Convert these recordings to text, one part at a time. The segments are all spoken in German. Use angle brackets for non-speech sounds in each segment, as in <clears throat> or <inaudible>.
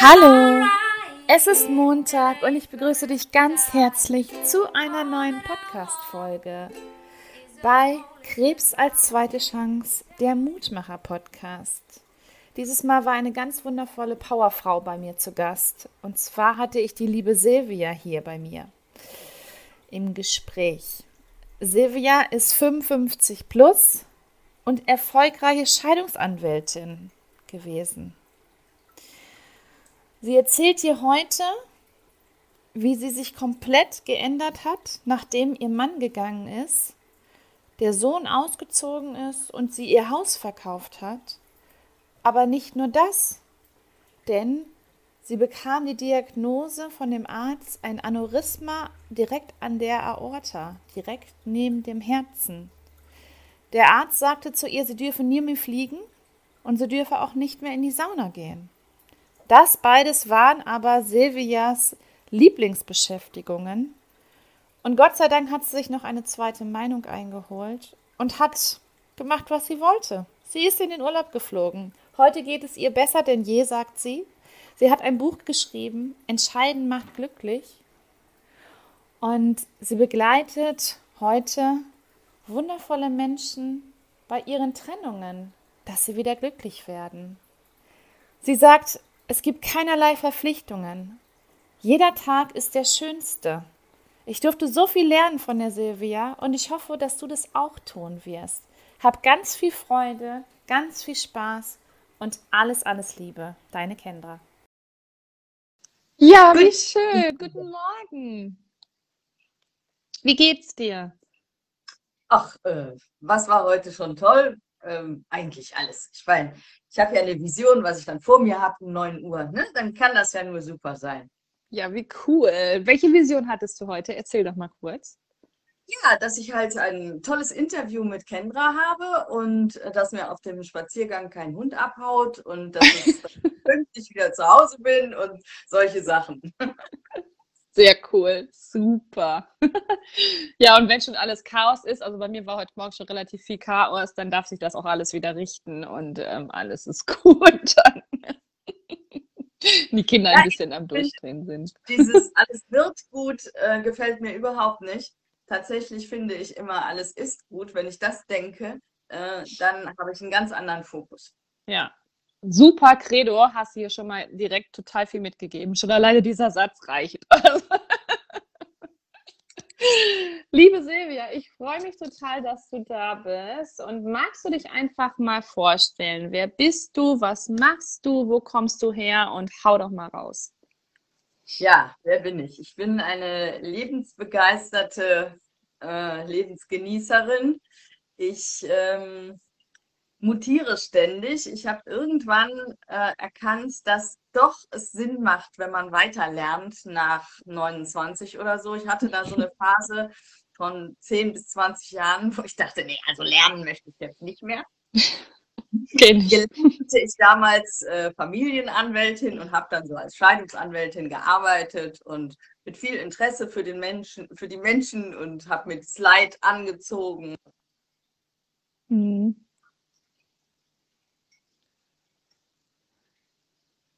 Hallo, es ist Montag und ich begrüße dich ganz herzlich zu einer neuen Podcast-Folge bei Krebs als zweite Chance, der Mutmacher-Podcast. Dieses Mal war eine ganz wundervolle Powerfrau bei mir zu Gast. Und zwar hatte ich die liebe Silvia hier bei mir im Gespräch. Silvia ist 55 plus und erfolgreiche Scheidungsanwältin gewesen. Sie erzählt dir heute, wie sie sich komplett geändert hat, nachdem ihr Mann gegangen ist, der Sohn ausgezogen ist und sie ihr Haus verkauft hat. Aber nicht nur das, denn sie bekam die Diagnose von dem Arzt ein Aneurysma direkt an der Aorta, direkt neben dem Herzen. Der Arzt sagte zu ihr, sie dürfe nie mehr fliegen und sie dürfe auch nicht mehr in die Sauna gehen. Das beides waren aber Silvias Lieblingsbeschäftigungen. Und Gott sei Dank hat sie sich noch eine zweite Meinung eingeholt und hat gemacht, was sie wollte. Sie ist in den Urlaub geflogen. Heute geht es ihr besser denn je, sagt sie. Sie hat ein Buch geschrieben, Entscheiden macht glücklich. Und sie begleitet heute wundervolle Menschen bei ihren Trennungen, dass sie wieder glücklich werden. Sie sagt, es gibt keinerlei Verpflichtungen. Jeder Tag ist der schönste. Ich durfte so viel lernen von der Silvia und ich hoffe, dass du das auch tun wirst. Hab ganz viel Freude, ganz viel Spaß und alles, alles Liebe. Deine Kendra. Ja, wie schön. Guten Morgen. Wie geht's dir? Ach, äh, was war heute schon toll? Ähm, eigentlich alles. Ich meine, ich habe ja eine Vision, was ich dann vor mir habe um 9 Uhr. Ne? Dann kann das ja nur super sein. Ja, wie cool. Welche Vision hattest du heute? Erzähl doch mal kurz. Ja, dass ich halt ein tolles Interview mit Kendra habe und äh, dass mir auf dem Spaziergang kein Hund abhaut und dass ich <laughs> pünktlich wieder zu Hause bin und solche Sachen. <laughs> Sehr cool. Super. <laughs> ja, und wenn schon alles Chaos ist, also bei mir war heute Morgen schon relativ viel Chaos, dann darf sich das auch alles wieder richten und ähm, alles ist <laughs> gut dann. Die Kinder ein Ja, bisschen am Durchdrehen sind. Dieses <laughs> alles wird gut äh, gefällt mir überhaupt nicht. Tatsächlich finde ich immer, alles ist gut. Wenn ich das denke, äh, dann habe ich einen ganz anderen Fokus. Ja. Super Credo, hast du hier schon mal direkt total viel mitgegeben. Schon alleine dieser Satz reicht. <laughs> Liebe Silvia, ich freue mich total, dass du da bist. Und magst du dich einfach mal vorstellen? Wer bist du? Was machst du? Wo kommst du her? Und hau doch mal raus. Ja, wer bin ich? Ich bin eine lebensbegeisterte äh, Lebensgenießerin. Ich ähm, mutiere ständig. Ich habe irgendwann äh, erkannt, dass doch es Sinn macht, wenn man weiter lernt nach 29 oder so. Ich hatte da so eine <laughs> Phase von 10 bis 20 Jahren, wo ich dachte, nee, also lernen möchte ich jetzt nicht mehr. <laughs> Gelernte ich damals äh, Familienanwältin und habe dann so als Scheidungsanwältin gearbeitet und mit viel Interesse für den Menschen, für die Menschen und habe mit Slide angezogen. Mhm.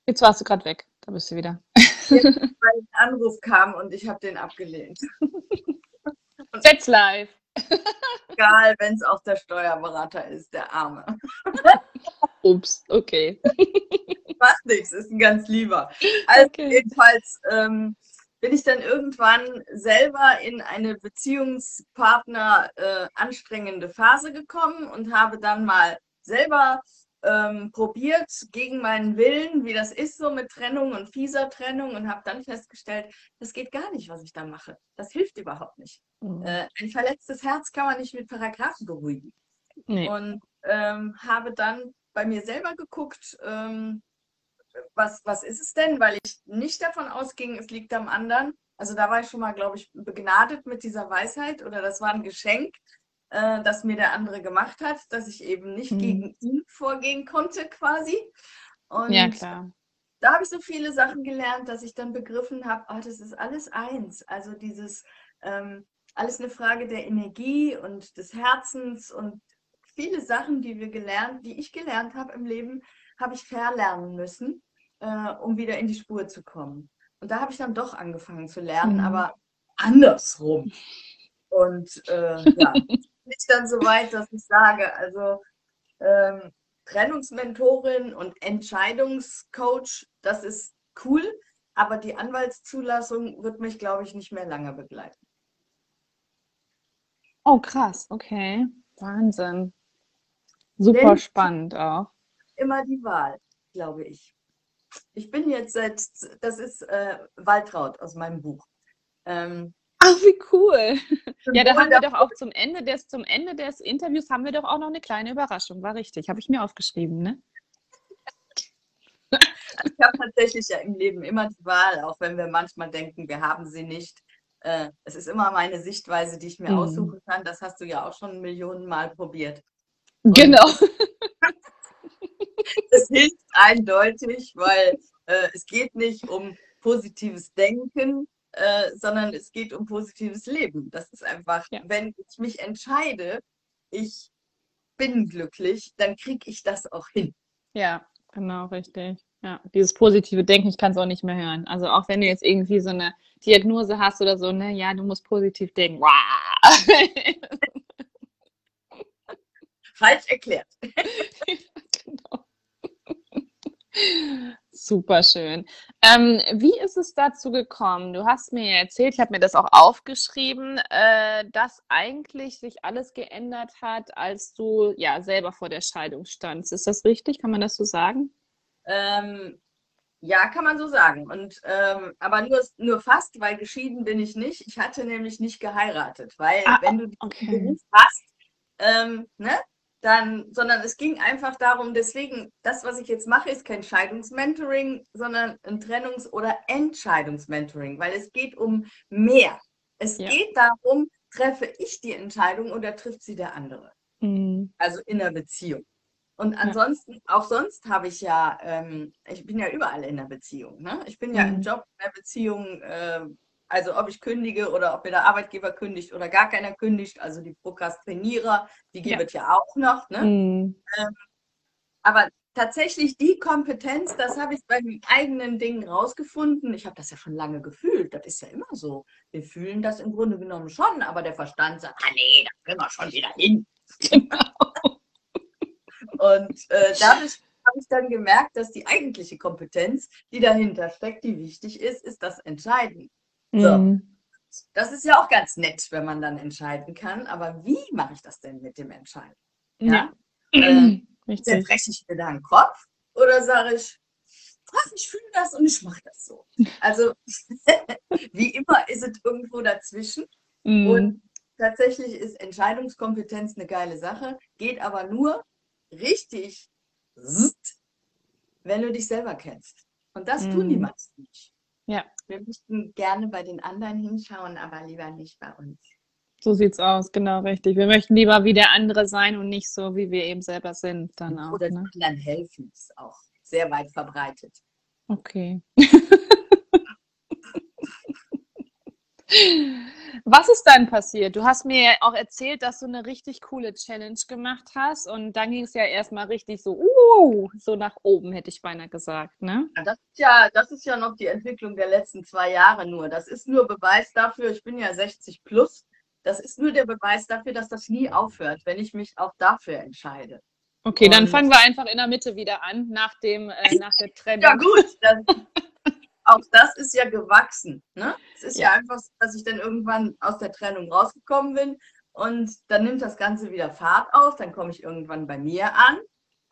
Jetzt warst du gerade weg. Da bist du wieder. <laughs> Weil ein Anruf kam und ich habe den abgelehnt. <laughs> Setz live. <laughs> Egal, wenn es auch der Steuerberater ist, der Arme. Ups, okay. Macht nichts, ist ein ganz lieber. Also Okay. jedenfalls ähm, bin ich dann irgendwann selber in eine Beziehungspartner äh, anstrengende Phase gekommen und habe dann mal selber ähm, probiert gegen meinen Willen, wie das ist so mit Trennung und fieser Trennung und habe dann festgestellt, das geht gar nicht, was ich da mache. Das hilft überhaupt nicht. Mhm. Äh, ein verletztes Herz kann man nicht mit Paragraphen beruhigen Nee. und ähm, habe dann bei mir selber geguckt, ähm, was, was ist es denn, weil ich nicht davon ausging, es liegt am anderen. Also da war ich schon mal, glaube ich, begnadet mit dieser Weisheit oder das war ein Geschenk, äh, das mir der andere gemacht hat, dass ich eben nicht Mhm. gegen ihn vorgehen konnte quasi. Und Ja, klar. da habe ich so viele Sachen gelernt, dass ich dann begriffen habe, ah, das ist alles eins. Also dieses ähm, alles eine Frage der Energie und des Herzens und viele Sachen, die wir gelernt, die ich gelernt habe im Leben, habe ich verlernen müssen, äh, um wieder in die Spur zu kommen. Und da habe ich dann doch angefangen zu lernen, Mhm. aber andersrum. Und äh, ja, <laughs> nicht dann so weit, dass ich sage, also ähm, Trennungsmentorin und Entscheidungscoach, das ist cool, aber die Anwaltszulassung wird mich, glaube ich, nicht mehr lange begleiten. Oh, krass, okay. Wahnsinn. Super Denn- spannend auch. Immer die Wahl, glaube ich. Ich bin jetzt seit, das ist äh, Waltraud aus meinem Buch. Ähm, Ach, wie cool. Ja, da haben wir doch auch zum Ende des, zum Ende des Interviews haben wir doch auch noch eine kleine Überraschung. War richtig. Habe ich mir aufgeschrieben, ne? Ich habe tatsächlich ja im Leben immer die Wahl, auch wenn wir manchmal denken, wir haben sie nicht. Äh, es ist immer meine Sichtweise, die ich mir Mhm. aussuchen kann. Das hast du ja auch schon Millionen Mal probiert. Genau. <laughs> Es hilft eindeutig, weil äh, es geht nicht um positives Denken, äh, sondern es geht um positives Leben. Das ist einfach, Ja. wenn ich mich entscheide, ich bin glücklich, dann kriege ich das auch hin. Ja, genau, richtig. Ja, dieses positive Denken, ich kann es auch nicht mehr hören. Also auch wenn du jetzt irgendwie so eine Diagnose hast oder so, ne, ja, du musst positiv denken. <laughs> Falsch erklärt. <laughs> Genau. Super schön. Ähm, wie ist es dazu gekommen? Du hast mir ja erzählt, ich habe mir das auch aufgeschrieben, äh, dass eigentlich sich alles geändert hat, als du ja selber vor der Scheidung standst. Ist das richtig? Kann man das so sagen? Ähm, ja, kann man so sagen. Und ähm, aber nur, nur fast, weil geschieden bin ich nicht. Ich hatte nämlich nicht geheiratet, weil Ah, wenn du okay. Beruf hast, ähm, ne, dann, sondern es ging einfach darum, deswegen, das, was ich jetzt mache, ist kein Scheidungsmentoring, sondern ein Trennungs- oder Entscheidungsmentoring, weil es geht um mehr. Es Ja. geht darum, treffe ich die Entscheidung oder trifft sie der andere Mhm. also in der Beziehung. Und ansonsten, auch sonst habe ich ja, ähm, ich bin ja überall in der Beziehung. Ne? Ich bin ja im Mhm. Job, in der Beziehung, äh, also ob ich kündige oder ob mir der Arbeitgeber kündigt oder gar keiner kündigt, also die Prokrastinierer, die Ja. gibt es ja auch noch. Ne? Mhm. Aber tatsächlich die Kompetenz, das habe ich bei den eigenen Dingen rausgefunden. Ich habe das ja schon lange gefühlt. Das ist ja immer so. Wir fühlen das im Grunde genommen schon, aber der Verstand sagt, ah nee, da kriegen wir schon wieder hin. <laughs> Und äh, dadurch habe ich dann gemerkt, dass die eigentliche Kompetenz, die dahinter steckt, die wichtig ist, ist das Entscheiden. So. Mhm. Das ist ja auch ganz nett, wenn man dann entscheiden kann. Aber wie mache ich das denn mit dem Entscheiden? Ja. Ja. Äh, <clears throat> Richtig. Zerbreche ich mir da den Kopf oder sage ich, ach, ich fühle das und ich mache das so. <laughs> Also <laughs> wie immer ist es irgendwo dazwischen. Mhm. Und tatsächlich ist Entscheidungskompetenz eine geile Sache, geht aber nur richtig, wenn du dich selber kennst. Und das tun die Mhm. meisten nicht. Ja. Wir möchten gerne bei den anderen hinschauen, aber lieber nicht bei uns. So sieht's aus, genau richtig. Wir möchten lieber wie der andere sein und nicht so, wie wir eben selber sind, dann auch. Oder Ne? anderen helfen, ist auch sehr weit verbreitet. Okay. <laughs> <laughs> Was ist dann passiert? Du hast mir ja auch erzählt, dass du eine richtig coole Challenge gemacht hast und dann ging es ja erstmal richtig so, uh, so nach oben, hätte ich beinahe gesagt, ne? Das ist ja, das ist ja noch die Entwicklung der letzten zwei Jahre nur. Das ist nur Beweis dafür, ich bin ja 60 plus. Das ist nur der Beweis dafür, dass das nie aufhört, wenn ich mich auch dafür entscheide. Okay, dann Und- fangen wir einfach in der Mitte wieder an, nach dem, äh, nach der Trennung. Ja, gut. Dann, <laughs> auch das ist ja gewachsen. Ne? Es ist ja. Ja. einfach so, dass ich dann irgendwann aus der Trennung rausgekommen bin und dann nimmt das Ganze wieder Fahrt auf. Dann komme ich irgendwann bei mir an.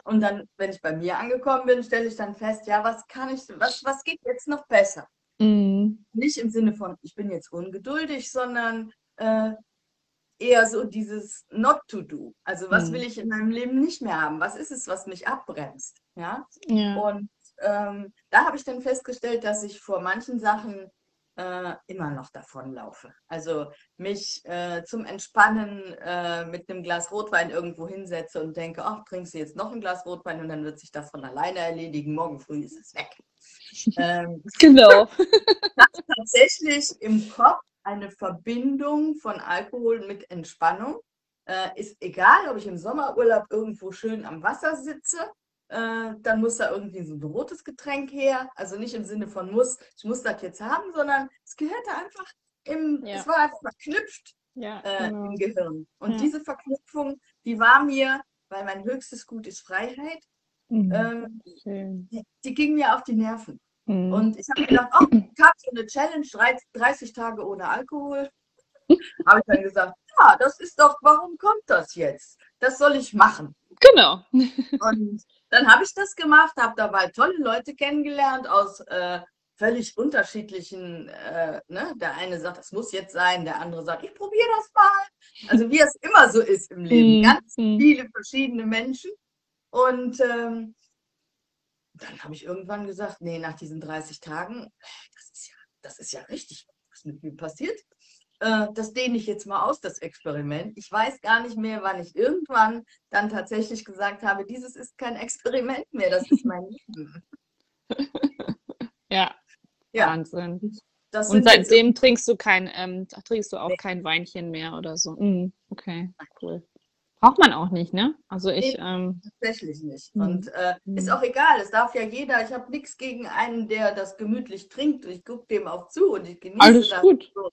Und dann, wenn ich bei mir angekommen bin, stelle ich dann fest, ja, was kann ich, was, was geht jetzt noch besser? Mhm. Nicht im Sinne von, ich bin jetzt ungeduldig, sondern äh, eher so dieses Not to do. Also was Mhm. will ich in meinem Leben nicht mehr haben? Was ist es, was mich abbremst? Ja. Ja. Und ähm, da habe ich dann festgestellt, dass ich vor manchen Sachen äh, immer noch davonlaufe. Also mich äh, zum Entspannen äh, mit einem Glas Rotwein irgendwo hinsetze und denke, ach, trinkst du jetzt noch ein Glas Rotwein und dann wird sich das von alleine erledigen. Morgen früh ist es weg. ähm, <laughs> Genau. <laughs> tatsächlich im Kopf eine Verbindung von Alkohol mit Entspannung. Äh, ist egal, ob ich im Sommerurlaub irgendwo schön am Wasser sitze äh, dann muss da irgendwie so ein rotes Getränk her. Also nicht im Sinne von muss, ich muss das jetzt haben, sondern es gehörte einfach im, Ja. es war einfach verknüpft Ja, äh, genau. im Gehirn. Und Ja. diese Verknüpfung, die war mir, weil mein höchstes Gut ist Freiheit, Mhm. ähm, die, die ging mir auf die Nerven. Mhm. Und ich habe gedacht, oh, ich habe so eine Challenge, 30 30 Tage ohne Alkohol. <laughs> habe ich dann gesagt, ja, das ist doch, warum kommt das jetzt? Das soll ich machen. Genau. Und dann habe ich das gemacht, habe dabei tolle Leute kennengelernt aus äh, völlig unterschiedlichen, äh, ne? Der eine sagt, das muss jetzt sein, der andere sagt, ich probiere das mal. Also wie es immer so ist im Leben. Mhm. Ganz Mhm. viele verschiedene Menschen. Und ähm, dann habe ich irgendwann gesagt, nee, nach diesen 30 Tagen, das ist ja, das ist ja richtig, was mit mir passiert. Äh, das dehne ich jetzt mal aus, das Experiment. Ich weiß gar nicht mehr, wann ich irgendwann dann tatsächlich gesagt habe, dieses ist kein Experiment mehr, das ist mein Leben. <laughs> Ja, Ja, Wahnsinn. das Und seitdem trinkst du kein, ähm, trinkst du auch Nee. kein Weinchen mehr oder so. Mhm. Okay, cool. Braucht man auch nicht, ne? Also ich, ähm, Tatsächlich nicht. Mhm. Und äh, ist Mhm. auch egal, es darf ja jeder. Ich habe nichts gegen einen, der das gemütlich trinkt. Ich gucke dem auch zu und ich genieße alles das. gut. So.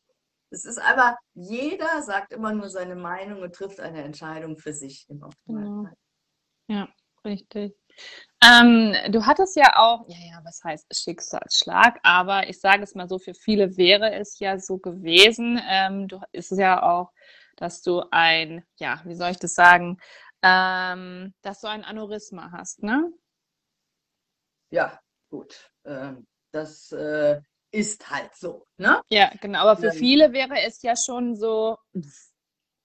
Es ist aber, jeder sagt immer nur seine Meinung und trifft eine Entscheidung für sich im Optimalfall. Ja, richtig. Ähm, du hattest ja auch, ja, ja, was heißt Schicksalsschlag, aber ich sage es mal so, für viele wäre es ja so gewesen. Ähm, du ist es ja auch, dass du ein, ja, wie soll ich das sagen, ähm, dass du ein Aneurysma hast, ne? Ja, gut. Ähm, das äh, ist halt so. Ne? Ja, genau, aber für Ähm. viele wäre es ja schon so,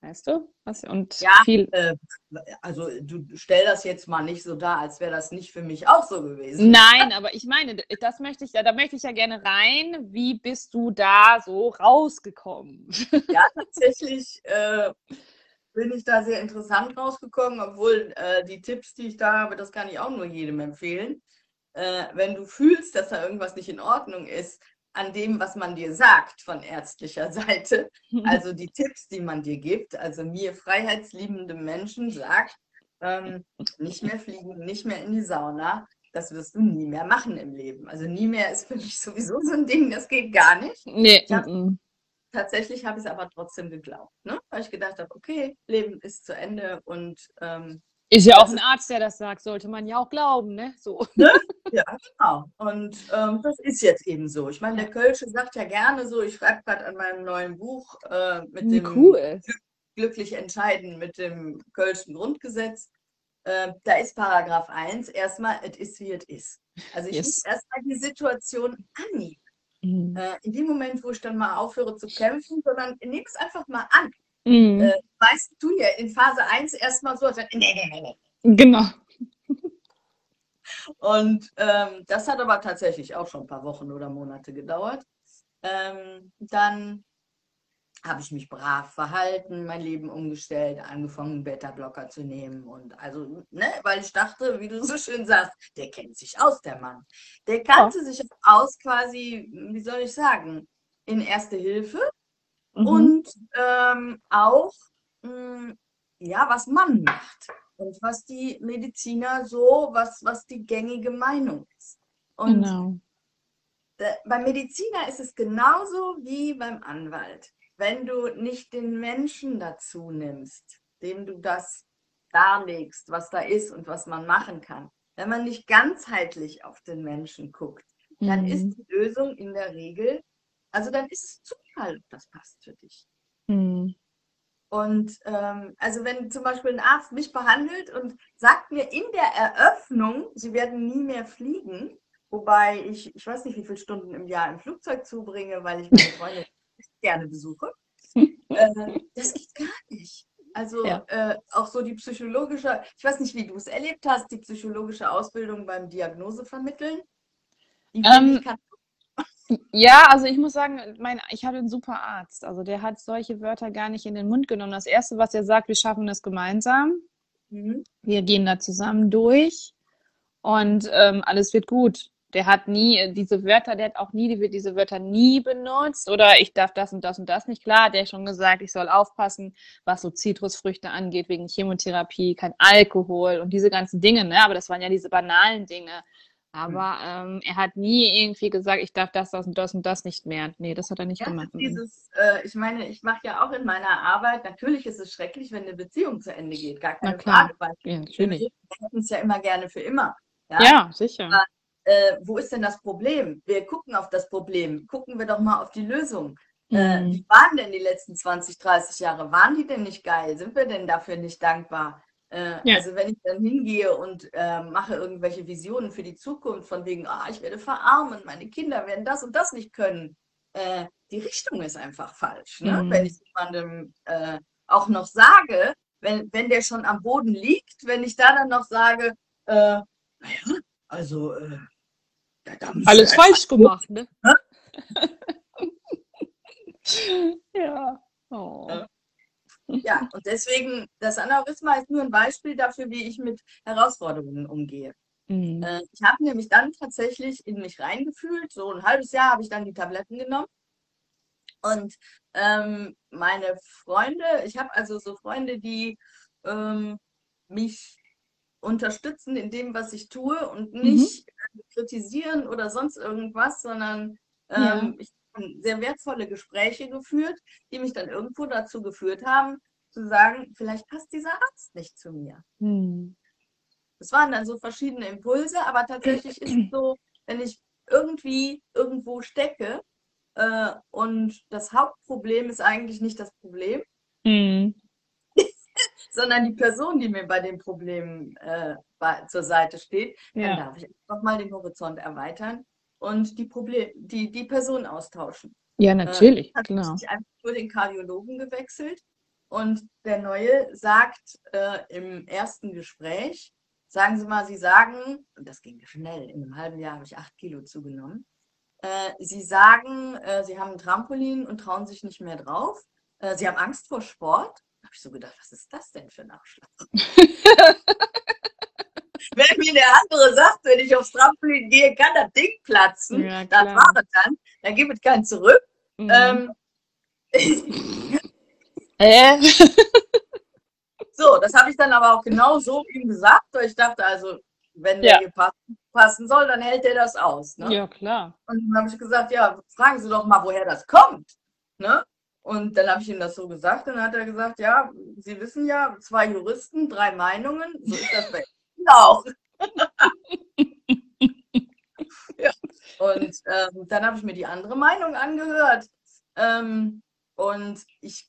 weißt du? Was, und Ja. viel, Äh, also du stell das jetzt mal nicht so dar, als wäre das nicht für mich auch so gewesen. Nein, aber ich meine, das möchte ich, da möchte ich ja gerne rein. Wie bist du da so rausgekommen? Ja, tatsächlich äh, bin ich da sehr interessant rausgekommen, obwohl äh, die Tipps, die ich da habe, das kann ich auch nur jedem empfehlen. Äh, wenn du fühlst, dass da irgendwas nicht in Ordnung ist, an dem, was man dir sagt von ärztlicher Seite, <laughs> also die Tipps, die man dir gibt, also mir freiheitsliebende Menschen sagt, ähm, nicht mehr fliegen, nicht mehr in die Sauna, das wirst du nie mehr machen im Leben. Also nie mehr ist für mich sowieso so ein Ding, das geht gar nicht. Nee, mm, Tatsächlich habe ich es aber trotzdem geglaubt, ne? weil ich gedacht habe, okay, Leben ist zu Ende und ähm, Ist ja auch ein Arzt, der das sagt, sollte man ja auch glauben, ne? So. <laughs> ja, genau. Und ähm, das ist jetzt eben so. Ich meine, der Kölsche sagt ja gerne so, ich schreibe gerade an meinem neuen Buch äh, mit dem Cool. glücklich entscheiden mit dem Kölschen Grundgesetz. Äh, da ist Paragraph 1 erstmal, es ist wie es ist. Also ich Yes. muss erstmal die Situation annehmen. Mm. Äh, in dem Moment, wo ich dann mal aufhöre zu kämpfen, sondern nimm es einfach mal an. Mm. Äh, weißt du ja in Phase 1 erstmal so, nee, nee, nee, nee. Genau. Und ähm, das hat aber tatsächlich auch schon ein paar Wochen oder Monate gedauert. Ähm, dann habe ich mich brav verhalten, mein Leben umgestellt, angefangen, Beta-Blocker zu nehmen. Und also, ne, weil ich dachte, wie du so schön sagst, der kennt sich aus, der Mann. Der kannte sich aus quasi, wie soll ich sagen, in Erste Hilfe Mhm. und ähm, auch, mh, ja, was man macht und was die Mediziner so, was, was die gängige Meinung ist. Und Genau. beim Mediziner ist es genauso wie beim Anwalt. Wenn du nicht den Menschen dazu nimmst, dem du das darlegst, was da ist und was man machen kann, wenn man nicht ganzheitlich auf den Menschen guckt, dann ist Mhm. die Lösung in der Regel, also dann ist es Zufall, ob das passt für dich. Mm. Und ähm, also wenn zum Beispiel ein Arzt mich behandelt und sagt mir in der Eröffnung, sie werden nie mehr fliegen, wobei ich, ich weiß nicht, wie viele Stunden im Jahr im Flugzeug zubringe, weil ich meine Freunde gerne besuche, <laughs> äh, das geht gar nicht. Also Ja. äh, auch so die psychologische, ich weiß nicht, wie du es erlebt hast, die psychologische Ausbildung beim Diagnose vermitteln. Die Ähm, kann Ja, also ich muss sagen, mein, ich habe einen super Arzt. Also der hat solche Wörter gar nicht in den Mund genommen. Das Erste, was er sagt, wir schaffen das gemeinsam. Mhm. Wir gehen da zusammen durch und ähm, alles wird gut. Der hat nie äh, diese Wörter, der hat auch nie die- diese Wörter nie benutzt oder ich darf das und das und das nicht. Klar, der hat schon gesagt, ich soll aufpassen, was so Zitrusfrüchte angeht, wegen Chemotherapie, kein Alkohol und diese ganzen Dinge, ne? Aber das waren ja diese banalen Dinge. Aber ähm, er hat nie irgendwie gesagt, ich darf das, das und das und das nicht mehr. Nee, das hat er nicht Ja, gemacht. Dieses, äh, ich meine, ich mache ja auch in meiner Arbeit, natürlich ist es schrecklich, wenn eine Beziehung zu Ende geht, gar keine klar. Frage, weil Ja, natürlich. wir hätten es ja immer gerne für immer. Ja? Ja, sicher. Äh, wo ist denn das Problem? Wir gucken auf das Problem, gucken wir doch mal auf die Lösung. Äh, Mhm. wie waren denn die letzten 20, 30 Jahre? Waren die denn nicht geil? Sind wir denn dafür nicht dankbar? Äh, Ja. Also wenn ich dann hingehe und äh, mache irgendwelche Visionen für die Zukunft, von wegen, ah, ich werde verarmen, meine Kinder werden das und das nicht können. Äh, die Richtung ist einfach falsch. Ne? Mhm. Wenn ich jemandem äh, auch noch sage, wenn, wenn der schon am Boden liegt, wenn ich da dann noch sage, äh, naja, also äh, Alles falsch gemacht, ne? <laughs> ja. Oh. Ja. Ja, und deswegen, das Aneurysma ist nur ein Beispiel dafür, wie ich mit Herausforderungen umgehe. Mhm. Äh, ich habe nämlich dann tatsächlich in mich reingefühlt. So ein halbes Jahr habe ich dann die Tabletten genommen. Und ähm, meine Freunde, ich habe also so Freunde, die ähm, mich unterstützen in dem, was ich tue und nicht äh, kritisieren oder sonst irgendwas, sondern Ja. ähm, ich habe sehr wertvolle Gespräche geführt, die mich dann irgendwo dazu geführt haben, zu sagen, vielleicht passt dieser Arzt nicht zu mir. Mhm. Das waren dann so verschiedene Impulse, aber tatsächlich ist es so, wenn ich irgendwie irgendwo stecke äh, und das Hauptproblem ist eigentlich nicht das Problem, Mhm. <laughs> sondern die Person, die mir bei dem Problem äh, bei, zur Seite steht, dann Ja. darf ich einfach mal den Horizont erweitern und die, Problem, die, die Person austauschen. ja, natürlich, Hat klar. sich einfach nur den Kardiologen gewechselt und der Neue sagt äh, im ersten Gespräch, sagen Sie mal, Sie sagen, und das ging schnell, in einem halben Jahr habe ich acht Kilo zugenommen, äh, Sie sagen, äh, Sie haben ein Trampolin und trauen sich nicht mehr drauf, äh, Sie haben Angst vor Sport. Da habe ich so gedacht, was ist das denn für ein Abschlag? <laughs> wenn mir der andere sagt, wenn ich aufs Trampolin gehe, kann das Ding platzen, Ja, das war es dann, dann gibt es kein Zurück. Mhm. Ähm, <laughs> äh? <laughs> So, das habe ich dann aber auch genau so ihm gesagt, weil ich dachte, also, wenn der Ja. hier passen, passen soll, dann hält er das aus. Ne? Ja, klar. Und dann habe ich gesagt, ja, fragen Sie doch mal, woher das kommt. Ne? Und dann habe ich ihm das so gesagt, und dann hat er gesagt, ja, Sie wissen ja, zwei Juristen, drei Meinungen, so ist das bei auch. <laughs> ja. Und ähm, dann habe ich mir die andere Meinung angehört. Ähm, und ich,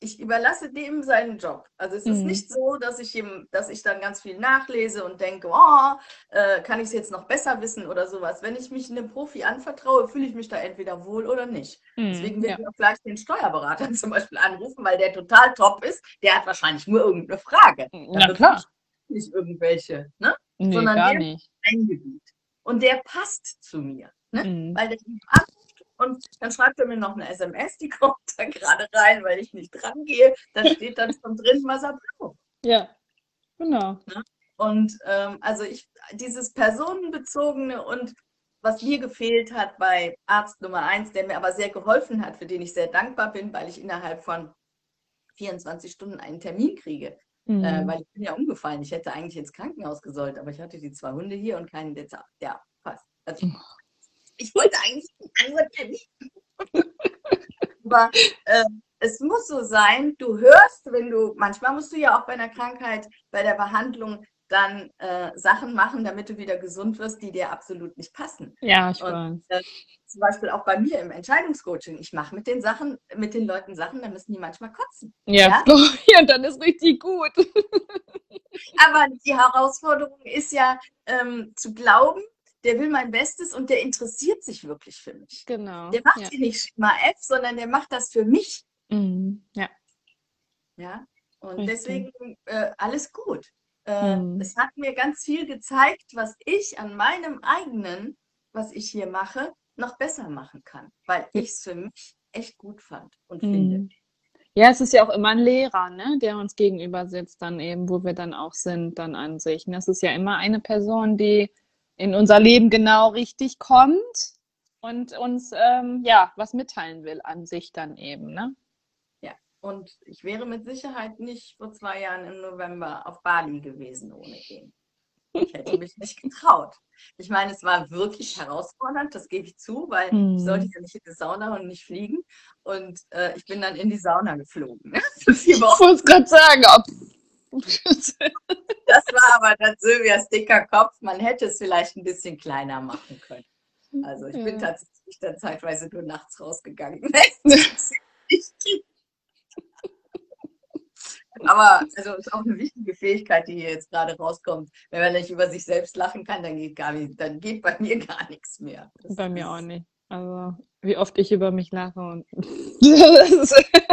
ich überlasse dem seinen Job. Also es ist Mhm. nicht so, dass ich ihm, dass ich dann ganz viel nachlese und denke, oh, äh, kann ich es jetzt noch besser wissen oder sowas. Wenn ich mich einem Profi anvertraue, fühle ich mich da entweder wohl oder nicht. Deswegen Mhm. werde Ja. ich auch gleich den Steuerberater <laughs> zum Beispiel anrufen, weil der total top ist. Der hat wahrscheinlich nur irgendeine Frage. Na klar. Nicht irgendwelche, ne? Nee, sondern gar der- nicht. Ein Gebiet. Und der passt zu mir. Ne? Mhm. Weil der mich anruft und dann schreibt er mir noch eine SMS, die <laughs> kommt dann gerade rein, weil ich nicht dran gehe. Da <laughs> steht dann schon drin, was er braucht. Ja, genau. Und ähm, also ich, dieses personenbezogene und was mir gefehlt hat bei Arzt Nummer eins, der mir aber sehr geholfen hat, für den ich sehr dankbar bin, weil ich innerhalb von 24 Stunden einen Termin kriege. Äh, Mhm. weil ich bin ja umgefallen. Ich hätte eigentlich ins Krankenhaus gesollt, aber ich hatte die zwei Hunde hier und keinen, der. Ja, fast. Also, ich wollte eigentlich Termin. <laughs> aber äh, es muss so sein, du hörst, wenn du, manchmal musst du ja auch bei einer Krankheit, bei der Behandlung dann äh, Sachen machen, damit du wieder gesund wirst, die dir absolut nicht passen. Ja, ich Und- weiß. Zum Beispiel auch bei mir im Entscheidungscoaching. Ich mache mit den Sachen, mit den Leuten Sachen, da müssen die manchmal kotzen. Ja, ja? <laughs> ja, und dann ist richtig gut. <laughs> Aber die Herausforderung ist ja ähm, zu glauben, der will mein Bestes und der interessiert sich wirklich für mich. Genau. Der macht ja. hier nicht Schema F, sondern der macht das für mich. Mhm. ja. Ja? Und Richtig. deswegen äh, alles gut. Äh, Mhm. Es hat mir ganz viel gezeigt, was ich an meinem eigenen, was ich hier mache, noch besser machen kann, weil ich es für mich echt gut fand und finde. Mhm. Ja, es ist ja auch immer ein Lehrer, ne, der uns gegenüber sitzt, dann eben, wo wir dann auch sind, dann an sich. Und es ist ja immer eine Person, die in unser Leben genau richtig kommt und uns ähm, ja was mitteilen will an sich dann eben, ne? Und ich wäre mit Sicherheit nicht vor zwei Jahren im November auf Bali gewesen ohne ihn. Ich hätte mich nicht getraut. Ich meine, es war wirklich herausfordernd, das gebe ich zu, weil Hm. ich sollte ja nicht in die Sauna und nicht fliegen. Und äh, ich bin dann in die Sauna geflogen. <laughs> <laughs> Ich wollte es gerade sagen, ob Das war aber dann Sylvias dicker Kopf. Man hätte es vielleicht ein bisschen kleiner machen können. Also ich bin Ja. tatsächlich dann zeitweise nur nachts rausgegangen. <laughs> Aber also ist auch eine wichtige Fähigkeit, die hier jetzt gerade rauskommt. Wenn man nicht über sich selbst lachen kann, dann geht gar nicht, dann geht bei mir gar nichts mehr. Das bei mir auch nicht. Also wie oft ich über mich lache und <laughs>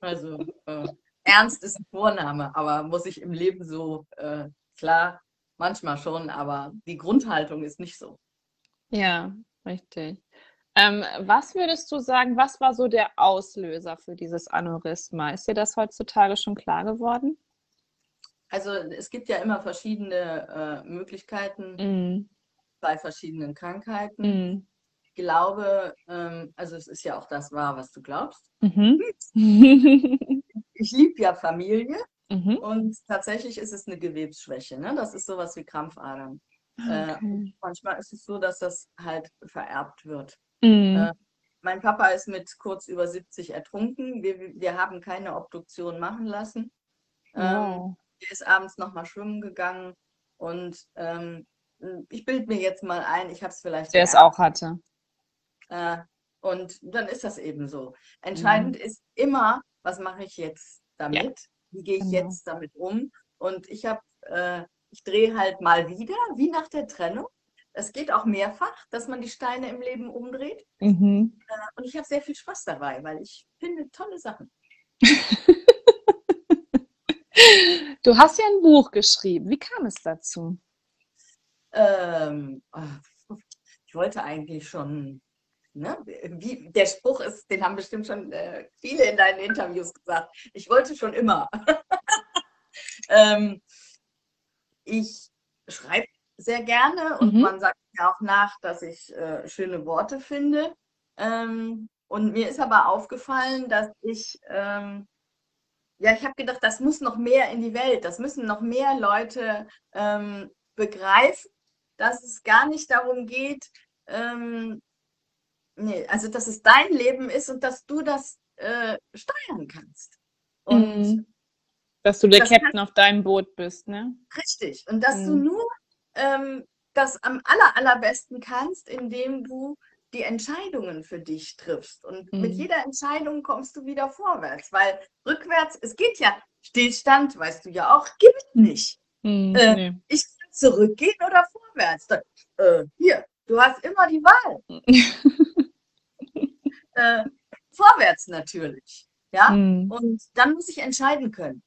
Also äh, ernst ist ein Vorname, aber muss ich im Leben so äh, klar, manchmal schon, aber die Grundhaltung ist nicht so. Ja, richtig. Ähm, was würdest du sagen, was war so der Auslöser für dieses Aneurysma? Ist dir das heutzutage schon klar geworden? Also es gibt ja immer verschiedene äh, Möglichkeiten Mm, bei verschiedenen Krankheiten. mm, Ich glaube, ähm, also es ist ja auch das wahr, was du glaubst. mhm. <laughs> Ich liebe ja Familie Mhm. und tatsächlich ist es eine Gewebsschwäche. Ne? Das ist sowas wie Krampfadern. Äh, Okay. manchmal ist es so, dass das halt vererbt wird. Mm, Äh, Mein Papa ist mit kurz über 70 ertrunken. Wir, wir haben keine Obduktion machen lassen. Ähm, wow. er ist abends nochmal schwimmen gegangen und ähm, ich bilde mir jetzt mal ein, ich habe es vielleicht Der es auch hatte. Äh, und dann ist das eben so. Entscheidend ist immer, was mache ich jetzt damit? Wie gehe ich genau. jetzt damit um? Und ich habe, äh, ich drehe halt mal wieder, wie nach der Trennung. Es geht auch mehrfach, dass man die Steine im Leben umdreht. Mhm. Und ich habe sehr viel Spaß dabei, weil ich finde tolle Sachen. <laughs> Du hast ja ein Buch geschrieben. Wie kam es dazu? Ähm, ah, ich wollte eigentlich schon, ne, wie der Spruch ist, den haben bestimmt schon äh, viele in deinen Interviews gesagt. Ich wollte schon immer. <laughs> ähm, ich schreibe sehr gerne und Mhm. man sagt mir auch nach, dass ich äh, schöne Worte finde. Ähm, und mir ist aber aufgefallen, dass ich, ähm, ja, ich habe gedacht, das muss noch mehr in die Welt, das müssen noch mehr Leute ähm, begreifen, dass es gar nicht darum geht, ähm, nee, also dass es dein Leben ist und dass du das äh, steuern kannst. Und Mhm. Dass du der Das Captain auf deinem Boot bist, ne? Richtig. Und dass du Mhm. nur ähm, das am aller, allerbesten kannst, indem du die Entscheidungen für dich triffst. Und mit Mhm. jeder Entscheidung kommst du wieder vorwärts, weil rückwärts, es geht ja, Stillstand, weißt du ja auch, gibt nicht. Mhm. Äh, Nee. Ich kann zurückgehen oder vorwärts. Dann, äh, hier, du hast immer die Wahl. <laughs> äh, vorwärts natürlich. Ja. Mhm. Und dann muss ich entscheiden können.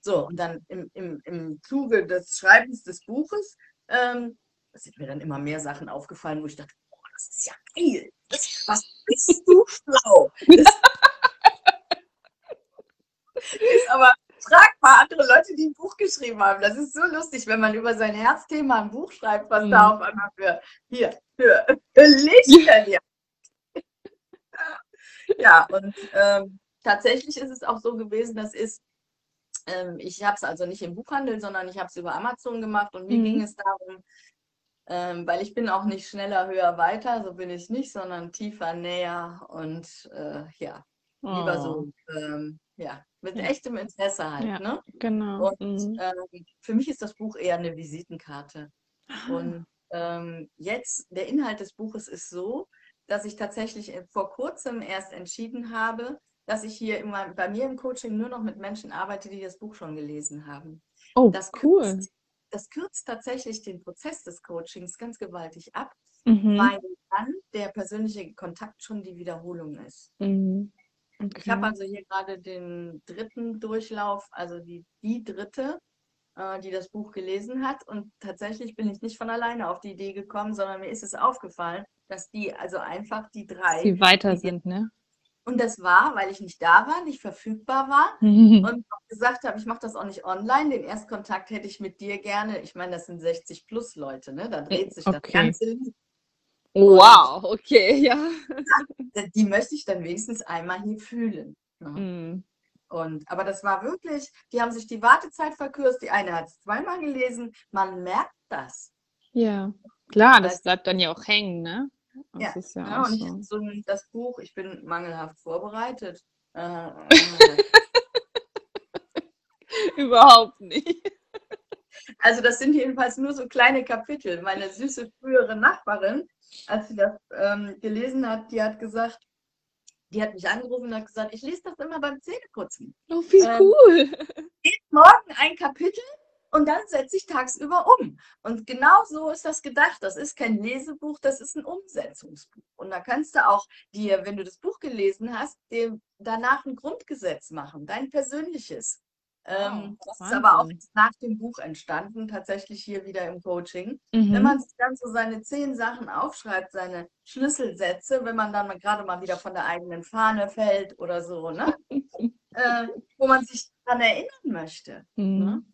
So, und dann im, im, im Zuge des Schreibens des Buches ähm, sind mir dann immer mehr Sachen aufgefallen, wo ich dachte, boah, das ist ja geil. Das, was bist du schlau? <laughs> Ist aber, frag mal andere Leute, die ein Buch geschrieben haben. Das ist so lustig, wenn man über sein Herzthema ein Buch schreibt, was Mhm. da auf einmal für, hier, für, für Lichter hier. Ja, und ähm, tatsächlich ist es auch so gewesen, das ist, ähm, ich habe es also nicht im Buchhandel, sondern ich habe es über Amazon gemacht und mir Mhm. ging es darum, ähm, weil ich bin auch nicht schneller, höher, weiter, so bin ich nicht, sondern tiefer, näher und äh, ja, lieber Oh, so, ähm, ja, mit Ja. echtem Interesse halt, Ja. ne? Genau. Und Mhm. ähm, für mich ist das Buch eher eine Visitenkarte. Ah. Und ähm, jetzt, der Inhalt des Buches ist so, dass ich tatsächlich äh, vor kurzem erst entschieden habe, dass ich hier immer bei mir im Coaching nur noch mit Menschen arbeite, die das Buch schon gelesen haben. Oh, Das cool. kürzt, das kürzt tatsächlich den Prozess des Coachings ganz gewaltig ab, Mhm. weil dann der persönliche Kontakt schon die Wiederholung ist. Mhm. Ich habe Okay. also hier gerade den dritten Durchlauf, also die, die dritte, äh, die das Buch gelesen hat. Und tatsächlich bin ich nicht von alleine auf die Idee gekommen, sondern mir ist es aufgefallen, dass die, also einfach die drei, Die weiter die- sind, ne? Und das war, weil ich nicht da war, nicht verfügbar war <laughs> und auch gesagt habe, ich mache das auch nicht online. Den Erstkontakt hätte ich mit dir gerne. Ich meine, das sind 60 plus Leute, ne? Da dreht sich das Okay. ganze Leben. Wow, okay, <laughs> ja. Die möchte ich dann wenigstens einmal hier fühlen. Ne? Mhm. Und, aber das war wirklich, die haben sich die Wartezeit verkürzt. Die eine hat es zweimal gelesen. Man merkt das. Ja, klar, das Weißt- bleibt dann ja auch hängen, ne? Das Ja, ist ja Ja, auch und ich, so. so ein- das Buch, ich bin mangelhaft vorbereitet. Äh, äh, <laughs> Überhaupt nicht. <laughs> also das sind jedenfalls nur so kleine Kapitel. Meine süße frühere Nachbarin, als sie das ähm, gelesen hat, die hat gesagt, die hat mich angerufen und hat gesagt, ich lese das immer beim Zähneputzen. Oh, wie Ähm, cool. Morgen ein Kapitel und dann setze ich tagsüber um. Und genau so ist das gedacht. Das ist kein Lesebuch, das ist ein Umsetzungsbuch. Und da kannst du auch dir, wenn du das Buch gelesen hast, dir danach ein Grundgesetz machen, dein persönliches. Ähm, Wow, das ist aber auch nach dem Buch entstanden, tatsächlich hier wieder im Coaching. Mhm. Wenn man sich dann so seine zehn Sachen aufschreibt, seine Schlüsselsätze, wenn man dann mal gerade mal wieder von der eigenen Fahne fällt oder so, ne? <laughs> äh, wo man sich daran erinnern möchte. Mhm.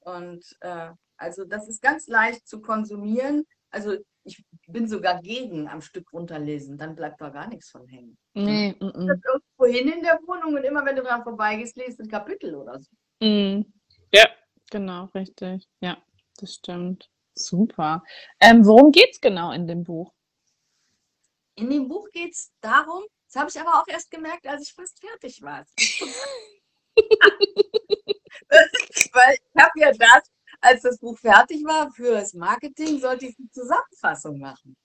Und äh, also das ist ganz leicht zu konsumieren. Also ich bin sogar gegen am Stück runterlesen, dann bleibt da gar nichts von hängen. Nee, Das mhm. irgendwo hin in der Wohnung und immer wenn du dran vorbeigehst, liest ein Kapitel oder so. Mhm. Ja, genau, richtig. Ja, das stimmt. Super. Ähm, worum geht's genau in dem Buch? In dem Buch geht es darum, das habe ich aber auch erst gemerkt, als ich fast fertig war. <laughs> <laughs> Weil ich habe ja das, als das Buch fertig war, für das Marketing sollte ich eine Zusammenfassung machen.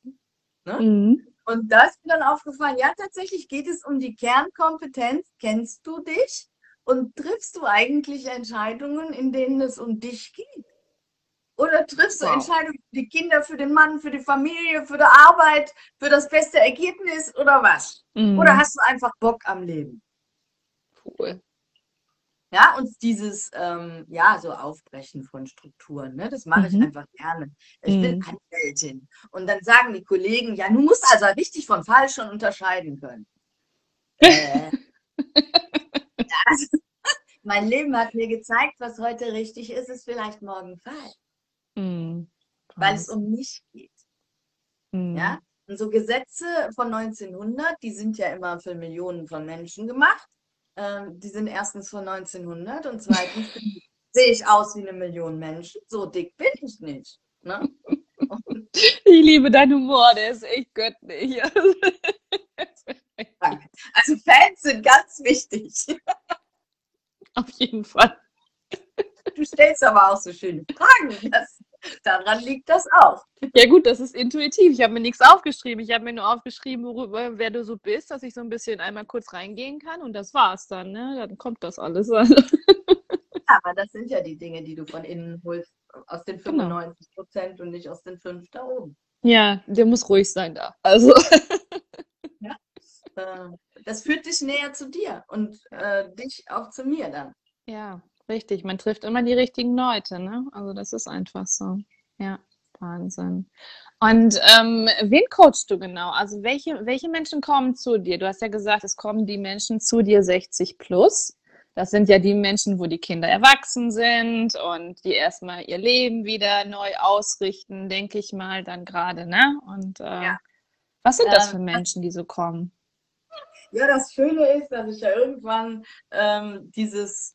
Mhm. Und da ist mir dann aufgefallen, ja, tatsächlich geht es um die Kernkompetenz. Kennst du dich? Und triffst du eigentlich Entscheidungen, in denen es um dich geht? Oder triffst du Wow. Entscheidungen für die Kinder, für den Mann, für die Familie, für die Arbeit, für das beste Ergebnis oder was? Mhm. Oder hast du einfach Bock am Leben? cool. Ja, und dieses, ähm, ja, so Aufbrechen von Strukturen, ne, das mache ich Mhm. einfach gerne. Ich bin Mhm. Anwältin. Und dann sagen die Kollegen, ja, du musst also richtig von falsch schon unterscheiden können. Äh, <laughs> also, <laughs> mein Leben hat mir gezeigt, was heute richtig ist, ist vielleicht morgen falsch, Mhm. weil es um mich geht. Mhm. Ja? Und so Gesetze von 1900, die sind ja immer für Millionen von Menschen gemacht. Ähm, die sind erstens von 1900 und zweitens sehe ich aus wie eine Million Menschen. So dick bin ich nicht. Ne? Ich liebe deinen Humor, der ist echt göttlich. <laughs> Danke. Also Fans sind ganz wichtig. Auf jeden Fall. Du stellst aber auch so schöne Fragen. Das, daran liegt das auch. Ja gut, das ist intuitiv. Ich habe mir nichts aufgeschrieben. Ich habe mir nur aufgeschrieben, worüber, wer du so bist, dass ich so ein bisschen einmal kurz reingehen kann und das war's dann, ne? Dann kommt das alles. <laughs> Aber das sind ja die Dinge, die du von innen holst, aus den Genau. 95 Prozent und nicht aus den 5 da oben. Ja, der muss ruhig sein da. Also. <laughs> Äh, Das führt dich näher zu dir und äh, dich auch zu mir dann. Ja, richtig. Man trifft immer die richtigen Leute, ne? Also das ist einfach so. Ja, Wahnsinn. Und ähm, wen coachst du genau? Also welche, welche Menschen kommen zu dir? Du hast ja gesagt, es kommen die Menschen zu dir 60 plus. Das sind ja die Menschen, wo die Kinder erwachsen sind und die erstmal ihr Leben wieder neu ausrichten, denke ich mal, dann gerade, ne? Und äh, Ja. was sind das Ähm, für Menschen, die so kommen? Ja, das Schöne ist, dass ich ja irgendwann ähm, dieses,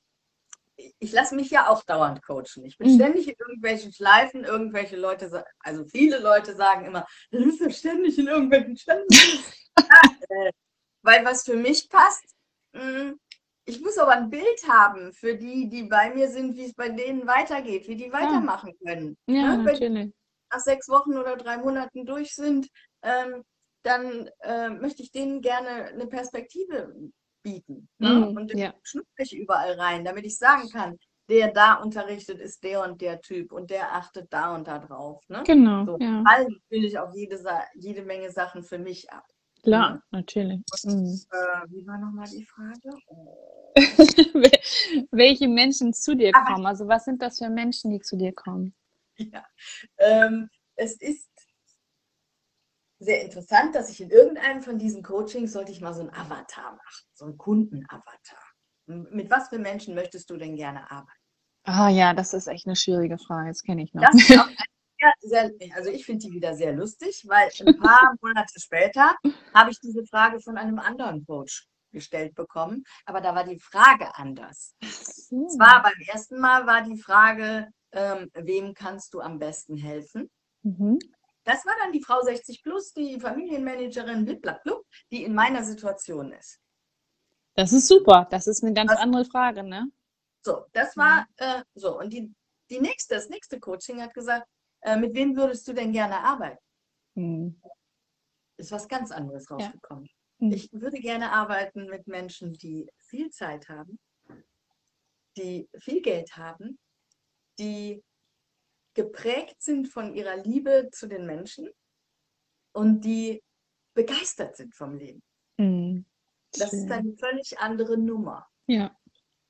ich lasse mich ja auch dauernd coachen. Ich bin Mhm. ständig in irgendwelchen Schleifen, irgendwelche Leute, also viele Leute sagen immer, du bist ja ständig in irgendwelchen Schleifen. <laughs> äh, weil was für mich passt, mh, ich muss aber ein Bild haben für die, die bei mir sind, wie es bei denen weitergeht, wie die weitermachen können. Ja, ne? Wenn natürlich. nach sechs Wochen oder drei Monaten durch sind, ähm, dann äh, möchte ich denen gerne eine Perspektive bieten. Ne? Mhm, Und ja. schlüpfe ich überall rein, damit ich sagen kann, der da unterrichtet ist der und der Typ und der achtet da und da drauf. Ne? Genau, So, ja. Fallen natürlich auch jede, Sa- jede Menge Sachen für mich ab. Klar, natürlich. Mhm. Äh, wie war nochmal die Frage? Oh. <laughs> Wel- Welche Menschen zu dir Aber- kommen? Also was sind das für Menschen, die zu dir kommen? Ja. Ähm, es ist sehr interessant, dass ich in irgendeinem von diesen Coachings sollte ich mal so einen Avatar machen, so einen Kundenavatar. Mit was für Menschen möchtest du denn gerne arbeiten? Ah ja, das ist echt eine schwierige Frage. Das kenne ich noch. Das ist <laughs> auch sehr, sehr, also ich finde die wieder sehr lustig, weil ein paar <laughs> Monate später habe ich diese Frage von einem anderen Coach gestellt bekommen, aber da war die Frage anders. Zwar beim ersten Mal war die Frage, ähm, wem kannst du am besten helfen? Mhm. Das war dann die Frau 60 plus, die Familienmanagerin, bliblablub, die in meiner Situation ist. Das ist super. Das ist eine ganz Was- andere Frage, ne? So, das war äh, so. Und die, die nächste, das nächste Coaching hat gesagt, äh, mit wem würdest du denn gerne arbeiten? Mhm. Ist was ganz anderes rausgekommen. Mhm. Ich würde gerne arbeiten mit Menschen, die viel Zeit haben, die viel Geld haben, die geprägt sind von ihrer Liebe zu den Menschen und die begeistert sind vom Leben. Mhm. Das ist eine völlig andere Nummer. Ja.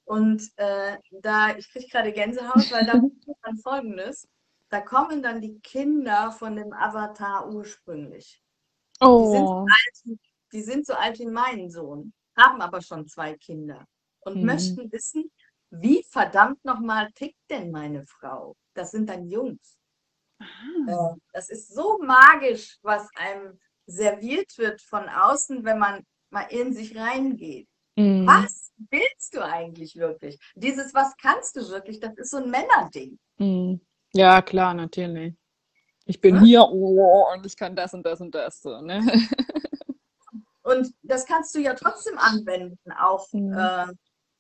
Und äh, da, ich kriege gerade Gänsehaut, weil da <laughs> passiert dann Folgendes. Da kommen dann die Kinder von dem Avatar ursprünglich. Oh. Die sind so alt wie mein Sohn, haben aber schon zwei Kinder und Mhm. möchten wissen, wie verdammt nochmal tickt denn meine Frau? Das sind dann Jungs. Ah. Äh, Das ist so magisch, was einem serviert wird von außen, wenn man mal in sich reingeht. Mhm. Was willst du eigentlich wirklich? Dieses, was kannst du wirklich, das ist so ein Männerding. Mhm. Ja, klar, natürlich. Ich bin Ne? hier oh, und ich kann das und das und das so, ne? Und das kannst du ja trotzdem anwenden, auch. Mhm. Äh,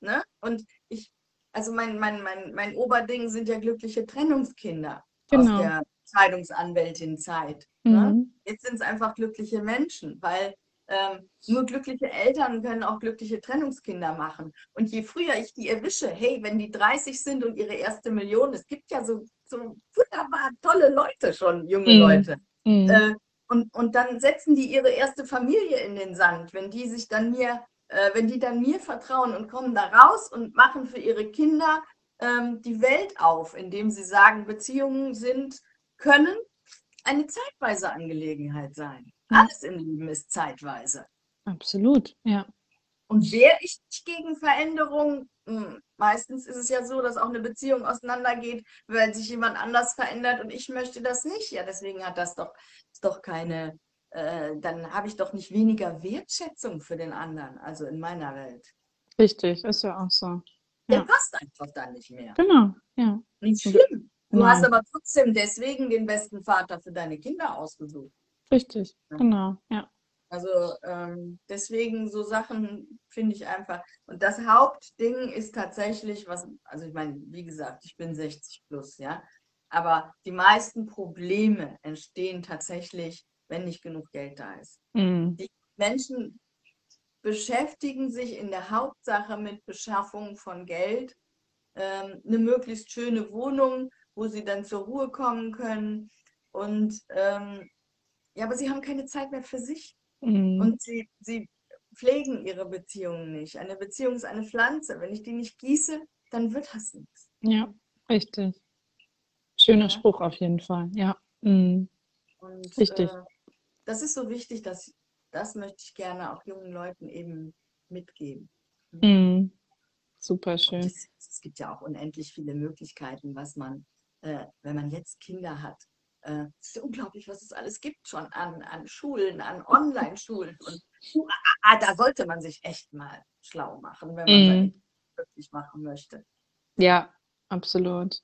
ne? Und ich, also mein, mein, mein, mein Oberding sind ja glückliche Trennungskinder Genau. aus der Scheidungsanwältin-Zeit. Ne? Mhm. Jetzt sind es einfach glückliche Menschen, weil ähm, nur glückliche Eltern können auch glückliche Trennungskinder machen. Und je früher ich die erwische, hey, wenn die 30 sind und ihre erste Million, es gibt ja so, so wunderbar tolle Leute schon, junge Mhm. Leute. Mhm. Äh, und, und dann setzen die ihre erste Familie in den Sand, wenn die sich dann mir, äh, wenn die dann mir vertrauen und kommen da raus und machen für ihre Kinder ähm, die Welt auf, indem sie sagen, Beziehungen sind, können eine zeitweise Angelegenheit sein. Ja. Alles im Leben ist zeitweise. Absolut, ja. Und wehre ich mich gegen Veränderung? Hm, Meistens ist es ja so, dass auch eine Beziehung auseinandergeht, weil sich jemand anders verändert und ich möchte das nicht. Ja, deswegen hat das doch, ist doch keine, äh, dann habe ich doch nicht weniger Wertschätzung für den anderen, also in meiner Welt. Richtig, ist ja auch so. Der Ja. passt einfach dann nicht mehr. Genau, ja. Nicht schlimm. Du Nein. hast aber trotzdem deswegen den besten Vater für deine Kinder ausgesucht. Richtig, Ja. genau, ja. Also ähm, deswegen so Sachen finde ich einfach. Und das Hauptding ist tatsächlich, was, also ich meine, wie gesagt, ich bin 60 plus, ja. Aber die meisten Probleme entstehen tatsächlich, wenn nicht genug Geld da ist. Mhm. Menschen beschäftigen sich in der Hauptsache mit Beschaffung von Geld, ähm, eine möglichst schöne Wohnung, wo sie dann zur Ruhe kommen können. Und ähm, ja, aber sie haben keine Zeit mehr für sich. Mhm. Und sie, sie pflegen ihre Beziehungen nicht. Eine Beziehung ist eine Pflanze. Wenn ich die nicht gieße, dann wird das nichts. Ja, richtig. Schöner Ja. Spruch auf jeden Fall, ja. Mhm. Und Richtig. Äh, das ist so wichtig, dass das möchte ich gerne auch jungen Leuten eben mitgeben. Mhm. Super schön. Es, es gibt ja auch unendlich viele Möglichkeiten, was man, äh, wenn man jetzt Kinder hat. Äh, es ist unglaublich, was es alles gibt schon an, an Schulen, an Online-Schulen. Und ah, da sollte man sich echt mal schlau machen, wenn man Mhm. Kinder glücklich machen möchte. Ja, absolut.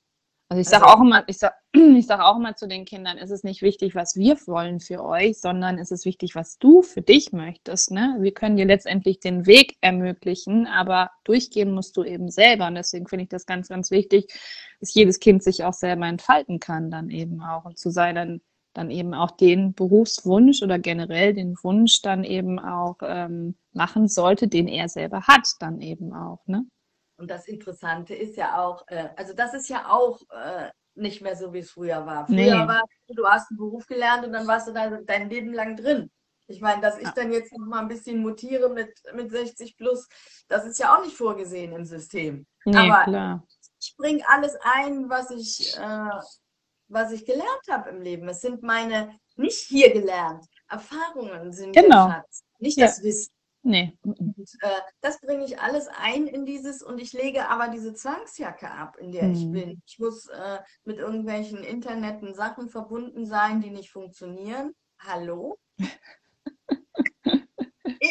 Also ich Also- sage auch immer, ich sag, <clears throat> ich sag auch immer zu den Kindern, es ist nicht wichtig, was wir wollen für euch, sondern es ist wichtig, was du für dich möchtest. Ne? Wir können dir letztendlich den Weg ermöglichen, aber durchgehen musst du eben selber. Und deswegen finde ich das ganz, ganz wichtig, dass jedes Kind sich auch selber entfalten kann, dann eben auch und zu seinen dann eben auch den Berufswunsch oder generell den Wunsch dann eben auch ähm, machen sollte, den er selber hat, dann eben auch. Ne? Und das Interessante ist ja auch, äh, also das ist ja auch äh, nicht mehr so, wie es früher war. Früher Nee. war, du hast einen Beruf gelernt und dann warst du da dein Leben lang drin. Ich meine, dass ich dann jetzt noch mal ein bisschen mutiere mit, mit 60 plus, das ist ja auch nicht vorgesehen im System. Nee, Aber- klar. Ich bringe alles ein, was ich, äh, was ich gelernt habe im Leben. Es sind meine, nicht hier gelernt, Erfahrungen sind Genau. der Schatz, nicht Ja. das Wissen. Nee. mhm. Und, äh, das bringe ich alles ein in dieses und ich lege aber diese Zwangsjacke ab, in der ich Mhm. bin. Ich muss äh, mit irgendwelchen Interneten Sachen verbunden sein, die nicht funktionieren. Hallo? <laughs>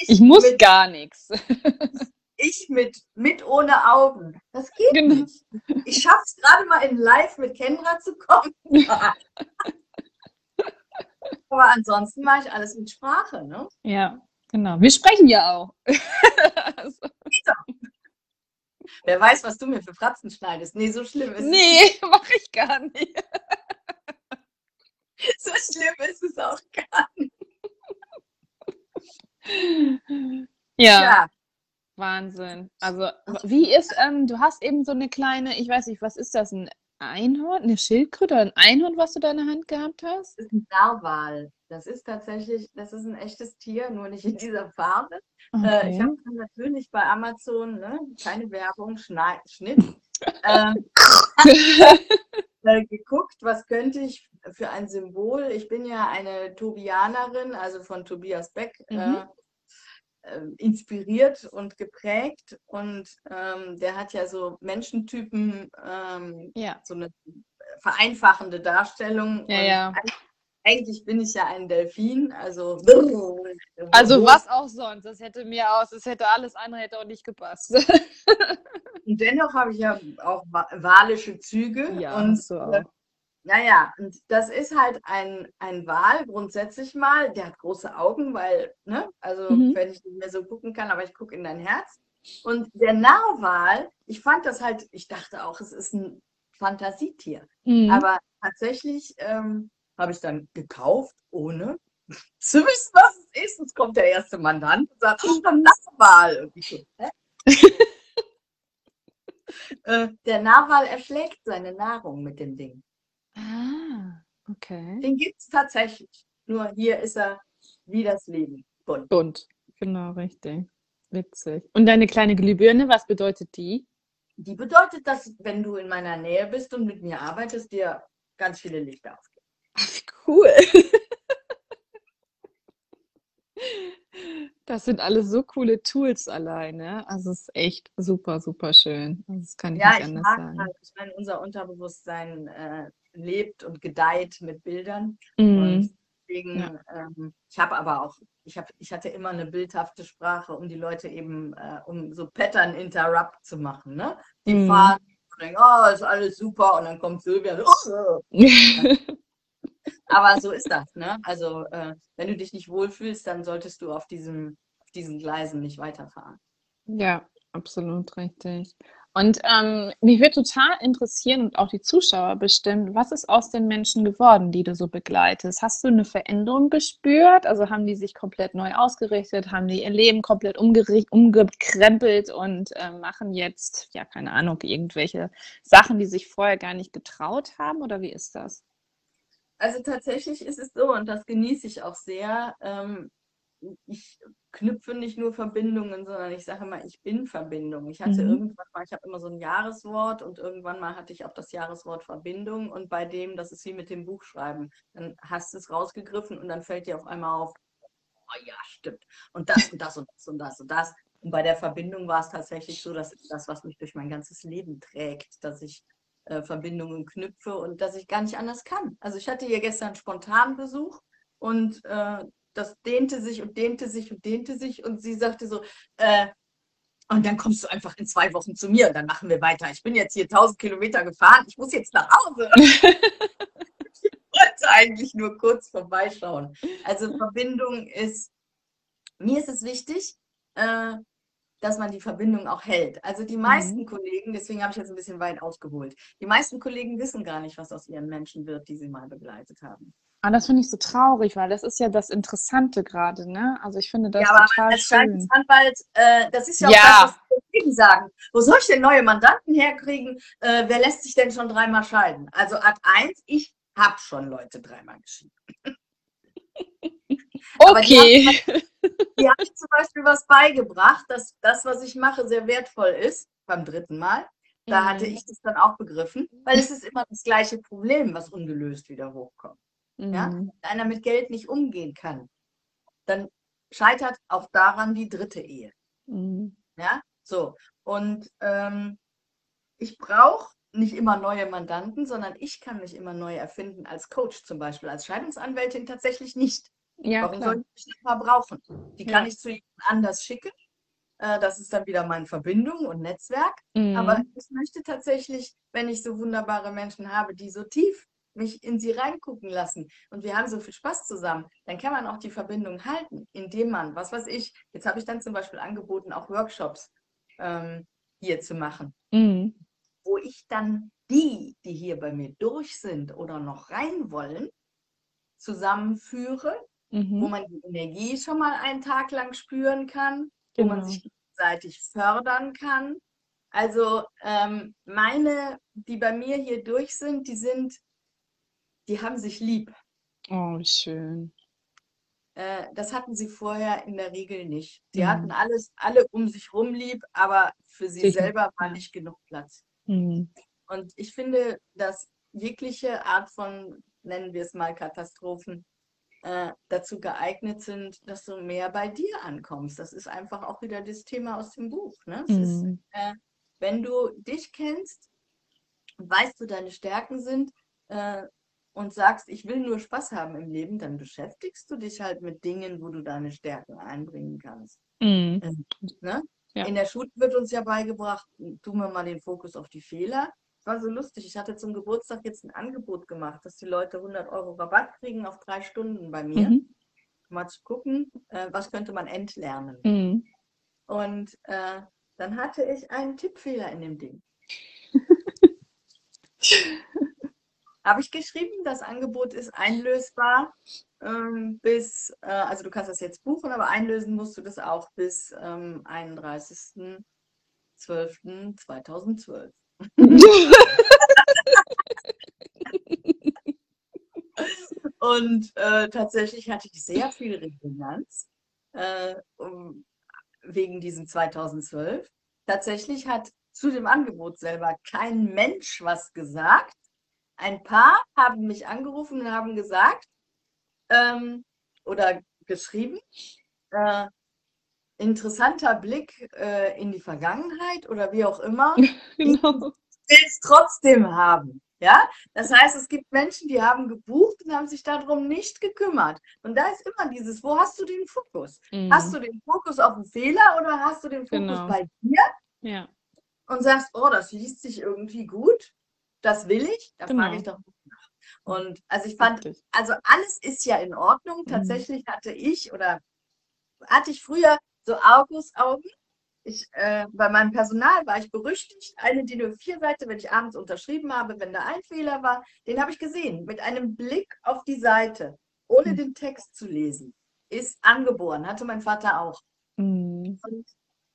Ich muss mit, gar nichts. <laughs> ich mit, mit ohne Augen. Das geht Genau. nicht. Ich schaffe es gerade mal in Live mit Kendra zu kommen. <laughs> aber ansonsten mache ich alles mit Sprache, ne? Ja, genau. Wir sprechen ja auch. Also, <laughs> Wer weiß, was du mir für Fratzen schneidest. Nee, so schlimm ist nee, <laughs> mache ich gar nicht. es. <laughs> So schlimm ist es auch gar nicht. Ja, Ja, Wahnsinn. Also, wie ist, ähm, du hast eben so eine kleine, ich weiß nicht, was ist das, ein Einhorn, eine Schildkröte oder ein Einhorn, was du da in der Hand gehabt hast? das ist ein Narwal. Das ist tatsächlich, das ist ein echtes Tier, nur nicht in dieser Farbe. Äh, ich Okay. habe natürlich bei Amazon, ne, keine Werbung, Schneid, Schnitt, äh, <laughs> äh, geguckt, was könnte ich für ein Symbol. Ich bin ja eine Tobianerin, also von Tobias Beck. Äh, Mhm. äh, inspiriert und geprägt und ähm, der hat ja so Menschentypen, ähm, Ja. so eine vereinfachende Darstellung. Ja, ja. Eigentlich bin ich ja ein Delfin, also Also was auch sonst. Das hätte mir aus, das hätte alles andere hätte auch nicht gepasst. <laughs> Und dennoch habe ich ja auch wa- walische Züge und hast du äh, auch. Naja, und das ist halt ein, ein Wal grundsätzlich mal. Der hat große Augen, weil, ne, also Mhm. wenn ich nicht mehr so gucken kann, aber ich gucke in dein Herz. Und der Narwal, ich fand das halt, ich dachte auch, es ist ein Fantasietier. Mhm. Aber tatsächlich ähm, habe ich dann gekauft, ohne zu wissen, was es ist. Jetzt kommt der erste Mandant und sagt, oh, ein Narwal. Und ich so, hä? <laughs> äh, der Narwal erschlägt seine Nahrung mit dem Ding. Ah, okay. Den gibt es tatsächlich. Nur hier ist er wie das Leben. Bunt. Bunt. Genau, richtig. Witzig. Und deine kleine Glühbirne, was bedeutet die? Die bedeutet, dass, wenn du in meiner Nähe bist und mit mir arbeitest, dir ganz viele Lichter aufgehen. Ach, cool. Das sind alles so coole Tools alleine. Also es ist echt super, super schön. Also das kann ich Ja, nicht ich anders mag sagen. halt, ich meine, unser Unterbewusstsein äh, lebt und gedeiht mit Bildern. Mhm. Und deswegen, Ja. ähm, ich habe aber auch, ich, hab, ich hatte immer eine bildhafte Sprache, um die Leute eben, äh, um so Pattern Interrupt zu machen. Ne? Die Mhm. fahren und denken, oh, ist alles super. Und dann kommt Silvia, so, <laughs> <laughs> oh. Aber so ist das, ne? Also, äh, wenn du dich nicht wohlfühlst, dann solltest du auf diesem, auf diesen Gleisen nicht weiterfahren. Ja, absolut richtig. Und ähm, mich würde total interessieren und auch die Zuschauer bestimmt, was ist aus den Menschen geworden, die du so begleitest? Hast du eine Veränderung gespürt? Also haben die sich komplett neu ausgerichtet? Haben die ihr Leben komplett umgekrempelt und äh, machen jetzt, ja, keine Ahnung, irgendwelche Sachen, die sich vorher gar nicht getraut haben? Oder wie ist das? Also tatsächlich ist es so, und das genieße ich auch sehr. Ähm, ich knüpfe nicht nur Verbindungen, sondern ich sage immer, ich bin Verbindung. Ich hatte Mhm. irgendwann mal, ich habe immer so ein Jahreswort und irgendwann mal hatte ich auch das Jahreswort Verbindung und bei dem, das ist wie mit dem Buchschreiben, dann hast du es rausgegriffen und dann fällt dir auf einmal auf, oh ja, stimmt. Und das und das und das und das und das. Und bei der Verbindung war es tatsächlich so, dass das, was mich durch mein ganzes Leben trägt, dass ich äh, Verbindungen knüpfe und dass ich gar nicht anders kann. Also ich hatte hier gestern spontan Besuch und äh, das dehnte sich und dehnte sich und dehnte sich und sie sagte so, äh, und dann kommst du einfach in zwei Wochen zu mir und dann machen wir weiter. Ich bin jetzt hier 1000 Kilometer gefahren, ich muss jetzt nach Hause. <laughs> ich wollte eigentlich nur kurz vorbeischauen. Also Verbindung ist, mir ist es wichtig, äh, dass man die Verbindung auch hält. Also die meisten Kollegen, deswegen habe ich jetzt ein bisschen weit ausgeholt, die meisten Kollegen wissen gar nicht, was aus ihren Menschen wird, die sie mal begleitet haben. Ah, das finde ich so traurig, weil das ist ja das Interessante gerade, ne? Also ich finde das ja, aber total als schön. Scheidungsanwalt, äh, das ist ja auch Ja. das, was die Kollegen sagen. Wo soll ich denn neue Mandanten herkriegen? Äh, wer lässt sich denn schon dreimal scheiden? Also Art 1, ich habe schon Leute dreimal geschieden. <laughs> aber Okay. Die habe ich zum Beispiel was beigebracht, dass das, was ich mache, sehr wertvoll ist beim dritten Mal. Da Mhm. hatte ich das dann auch begriffen, weil es ist immer das gleiche Problem, was ungelöst wieder hochkommt. Ja? Mhm. Wenn einer mit Geld nicht umgehen kann, dann scheitert auch daran die dritte Ehe. Mhm. Ja, so. Und ähm, ich brauche nicht immer neue Mandanten, sondern ich kann mich immer neu erfinden als Coach zum Beispiel, als Scheidungsanwältin tatsächlich nicht. Ja, Warum klar. soll ich die mal brauchen? Die kann Ja. ich zu jemand anders schicken. Äh, das ist dann wieder meine Verbindung und Netzwerk. Mhm. Aber ich möchte tatsächlich, wenn ich so wunderbare Menschen habe, die so tief mich in sie reingucken lassen und wir haben so viel Spaß zusammen, dann kann man auch die Verbindung halten, indem man, was weiß ich, jetzt habe ich dann zum Beispiel angeboten, auch Workshops ähm, hier zu machen, Mhm. wo ich dann die, die hier bei mir durch sind oder noch rein wollen, zusammenführe, wo Mhm. man die Energie schon mal einen Tag lang spüren kann, wo man Genau. sich gegenseitig fördern kann. Also ähm, meine, die bei mir hier durch sind, die sind, die haben sich lieb. Oh, wie schön. Äh, das hatten sie vorher in der Regel nicht. Die Mhm. hatten alles, alle um sich rum lieb, aber für sie Sicher, selber war nicht genug Platz. Mhm. Und ich finde, dass jegliche Art von, nennen wir es mal Katastrophen, äh, dazu geeignet sind, dass du mehr bei dir ankommst. Das ist einfach auch wieder das Thema aus dem Buch. Ne? Es ist, Mhm. äh, wenn du dich kennst, weißt du, deine Stärken sind äh, und sagst, ich will nur Spaß haben im Leben, dann beschäftigst du dich halt mit Dingen, wo du deine Stärken einbringen kannst. Mhm. Ne? Ja. In der Schule wird uns ja beigebracht, tun wir mal den Fokus auf die Fehler. War so lustig, ich hatte zum Geburtstag jetzt ein Angebot gemacht, dass die Leute 100 Euro Rabatt kriegen auf drei Stunden bei mir. Mhm. Mal zu gucken, äh, was könnte man entlernen. Mhm. Und äh, dann hatte ich einen Tippfehler in dem Ding. <laughs> Habe ich geschrieben, das Angebot ist einlösbar ähm, bis, äh, also du kannst das jetzt buchen, aber einlösen musst du das auch bis ähm, 31.12.2012. <laughs> Und äh, tatsächlich hatte ich sehr viel Resonanz äh, um, wegen diesem 2012. Tatsächlich hat zu dem Angebot selber kein Mensch was gesagt. Ein paar haben mich angerufen und haben gesagt ähm, oder geschrieben, äh, interessanter Blick äh, in die Vergangenheit oder wie auch immer <laughs> Genau. will es trotzdem haben. Ja, das heißt, es gibt Menschen, die haben gebucht und haben sich darum nicht gekümmert. Und da ist immer dieses, wo hast du den Fokus? Hast Mhm. du den Fokus auf den Fehler oder hast du den Fokus Genau. bei dir Ja. und sagst, oh, das liest sich irgendwie gut, das will ich, da Genau. frage ich doch nach. Und also ich fand, also alles ist ja in Ordnung. Mhm. Tatsächlich hatte ich oder hatte ich früher so Argusaugen. Ich, äh, bei meinem Personal war ich berüchtigt. Eine DIN A4-Seite, wenn ich abends unterschrieben habe, wenn da ein Fehler war, den habe ich gesehen. Mit einem Blick auf die Seite, ohne Mhm. den Text zu lesen. Ist angeboren, hatte mein Vater auch. Mhm. Und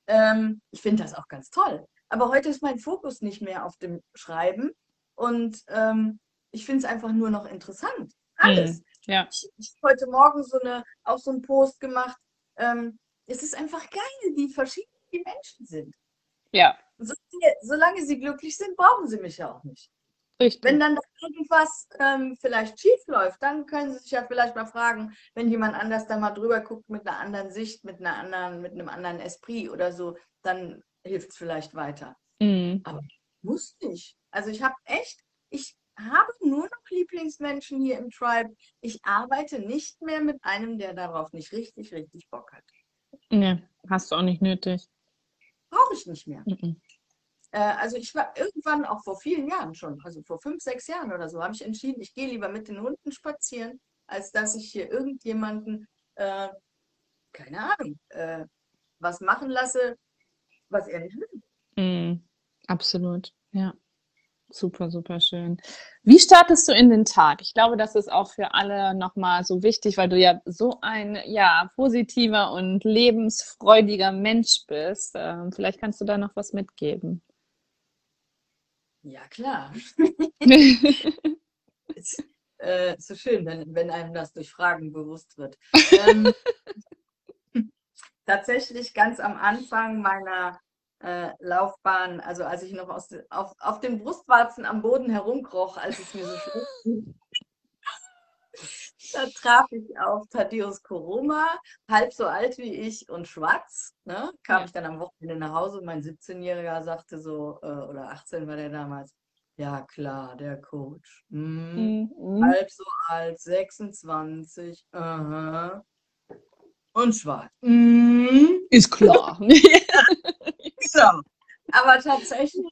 ähm, ich finde das auch ganz toll. Aber heute ist mein Fokus nicht mehr auf dem Schreiben. Und ähm, ich finde es einfach nur noch interessant. Alles. Ja. Ich, ich habe heute Morgen so eine, auch so einen Post gemacht. Ähm, es ist einfach geil, wie verschieden die Menschen sind. Ja. Solange, solange sie glücklich sind, brauchen sie mich ja auch nicht. Richtig. Wenn dann da irgendwas ähm, vielleicht schief läuft, dann können sie sich ja vielleicht mal fragen, wenn jemand anders da mal drüber guckt mit einer anderen Sicht, mit einer anderen, mit einem anderen Esprit oder so, dann hilft es vielleicht weiter. Mhm. Muss nicht. Also ich habe echt, ich habe nur noch Lieblingsmenschen hier im Tribe. Ich arbeite nicht mehr mit einem, der darauf nicht richtig, richtig Bock hat. Nee, hast du auch nicht nötig. Brauche ich nicht mehr. Mhm. Äh, also ich war irgendwann auch vor vielen Jahren schon, also vor fünf, sechs Jahren oder so, habe ich entschieden, ich gehe lieber mit den Hunden spazieren, als dass ich hier irgendjemanden, äh, keine Ahnung, äh, was machen lasse, was er nicht will. Mhm. Absolut. Ja. Super, super schön. Wie startest du in den Tag? Ich glaube, das ist auch für alle nochmal so wichtig, weil du ja so ein ja, positiver und lebensfreudiger Mensch bist. Ähm, vielleicht kannst du da noch was mitgeben. Ja, klar. <laughs> Ist, äh, so schön, wenn, wenn einem das durch Fragen bewusst wird. Ähm, <laughs> tatsächlich ganz am Anfang meiner äh, Laufbahn, also als ich noch aus, auf, auf den Brustwarzen am Boden herumkroch, als es mir so ging, Da traf ich auf Thaddeus Koroma, halb so alt wie ich und schwarz. Ne? Kam Ja. ich dann am Wochenende nach Hause und mein 17-Jähriger sagte so, äh, oder 18 war der damals, ja klar, der Coach. Mhm. Mhm. Halb so alt, 26, aha. Und schwarz. Mhm. Ist klar. <laughs> Genau. Aber tatsächlich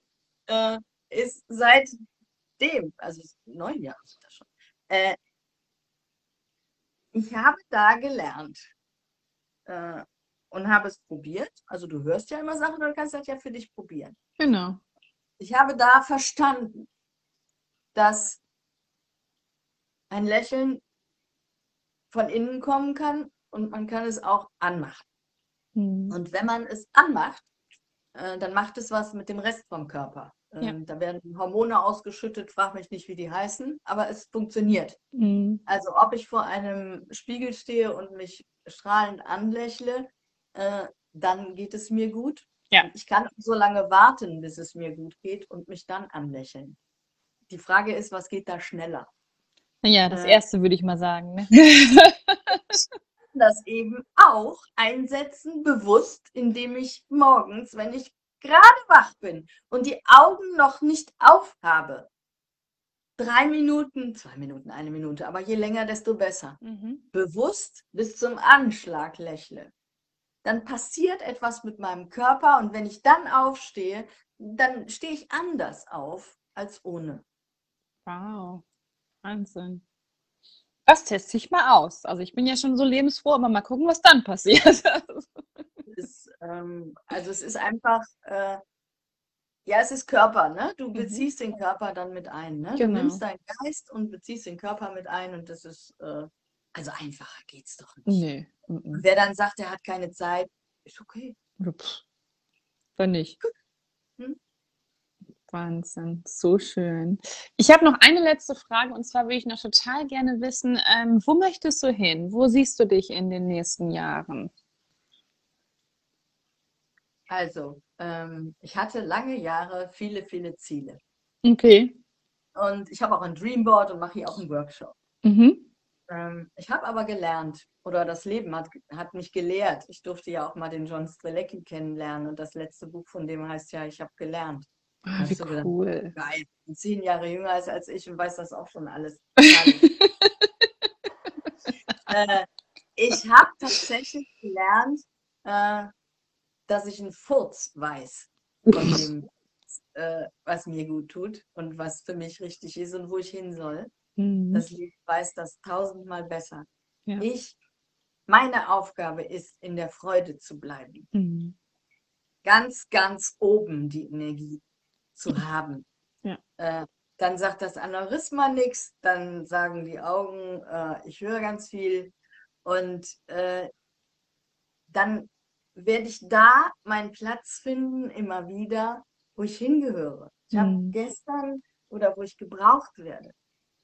äh, ist seitdem, also neun Jahre sind das schon, äh, ich habe da gelernt äh, und habe es probiert. Also du hörst ja immer Sachen und kannst das ja für dich probieren. genau. Ich habe da verstanden, dass ein Lächeln von innen kommen kann und man kann es auch anmachen. Mhm. Und wenn man es anmacht, äh, dann macht es was mit dem Rest vom Körper. Ja. Ähm, Da werden Hormone ausgeschüttet, frag mich nicht, wie die heißen, aber es funktioniert. Mhm. Also ob ich vor einem Spiegel stehe und mich strahlend anlächle, äh, dann geht es mir gut. Ja. Ich kann so lange warten, bis es mir gut geht und mich dann anlächeln. Die Frage ist, was geht da schneller? Ja, das Äh. erste würde ich mal sagen. Ne? <laughs> das eben auch einsetzen, bewusst, indem ich morgens, wenn ich gerade wach bin und die Augen noch nicht aufhabe, drei Minuten, zwei Minuten, eine Minute, aber je länger, desto besser, Mhm. bewusst bis zum Anschlag lächle. Dann passiert etwas mit meinem Körper und wenn ich dann aufstehe, dann stehe ich anders auf als ohne. Wow. Wahnsinn. Das teste ich mal aus. Also ich bin ja schon so lebensfroh, aber mal gucken, was dann passiert. <laughs> ist, ähm, also es ist einfach, äh, ja, es ist Körper, ne? Du Mhm. beziehst den Körper dann mit ein, ne? Du Genau. nimmst deinen Geist und beziehst den Körper mit ein und das ist, äh, also einfacher geht's doch nicht. nee. Mhm. Wer dann sagt, er hat keine Zeit, ist okay. Pff. Dann nicht. Hm. Wahnsinn, so schön. Ich habe noch eine letzte Frage und zwar würde ich noch total gerne wissen, ähm, wo möchtest du hin? Wo siehst du dich in den nächsten Jahren? Also, ähm, ich hatte lange Jahre viele, viele Ziele. Okay. Und ich habe auch ein Dreamboard und mache hier auch einen Workshop. Mhm. Ähm, ich habe aber gelernt, oder das Leben hat, hat mich gelehrt. Ich durfte ja auch mal den John Strelecki kennenlernen und das letzte Buch von dem heißt ja, ich habe gelernt. Ah, wie gedacht? cool. Geil, zehn Jahre jünger ist als ich und weiß das auch schon alles. <laughs> äh, ich habe tatsächlich gelernt, äh, dass ich einen Furz weiß von <laughs> dem, äh, was mir gut tut und was für mich richtig ist und wo ich hin soll. Mhm. Das Leben weiß das tausendmal besser. Ja. Ich, meine Aufgabe ist, in der Freude zu bleiben. Mhm. Ganz, ganz oben die Energie zu haben. Ja. Äh, dann sagt das Aneurysma nichts, dann sagen die Augen, äh, ich höre ganz viel. Und äh, dann werde ich da meinen Platz finden, immer wieder, wo ich hingehöre. Ich habe Mhm. gestern oder wo ich gebraucht werde.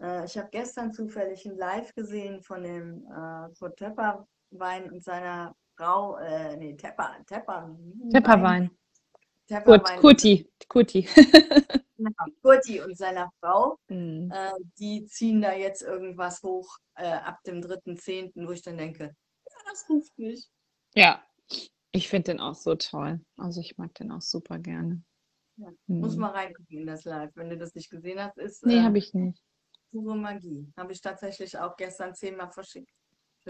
Äh, ich habe gestern zufällig ein Live gesehen von dem äh, Kurt Tepperwein und seiner Frau, äh, nee, Tepper, Tepper, Tepperwein. Tepperwein, Kuti. Kuti. <laughs> genau, Kurti und seiner Frau, Mhm. äh, die ziehen da jetzt irgendwas hoch äh, ab dem 3.10., wo ich dann denke, ja, das ruft mich. Ja, ich finde den auch so toll. Also ich mag den auch super gerne. Ja, Muss Mhm. mal reingucken in das Live. Wenn du das nicht gesehen hast, ist Nee, äh, habe ich nicht. pure Magie. Habe ich tatsächlich auch gestern zehnmal verschickt.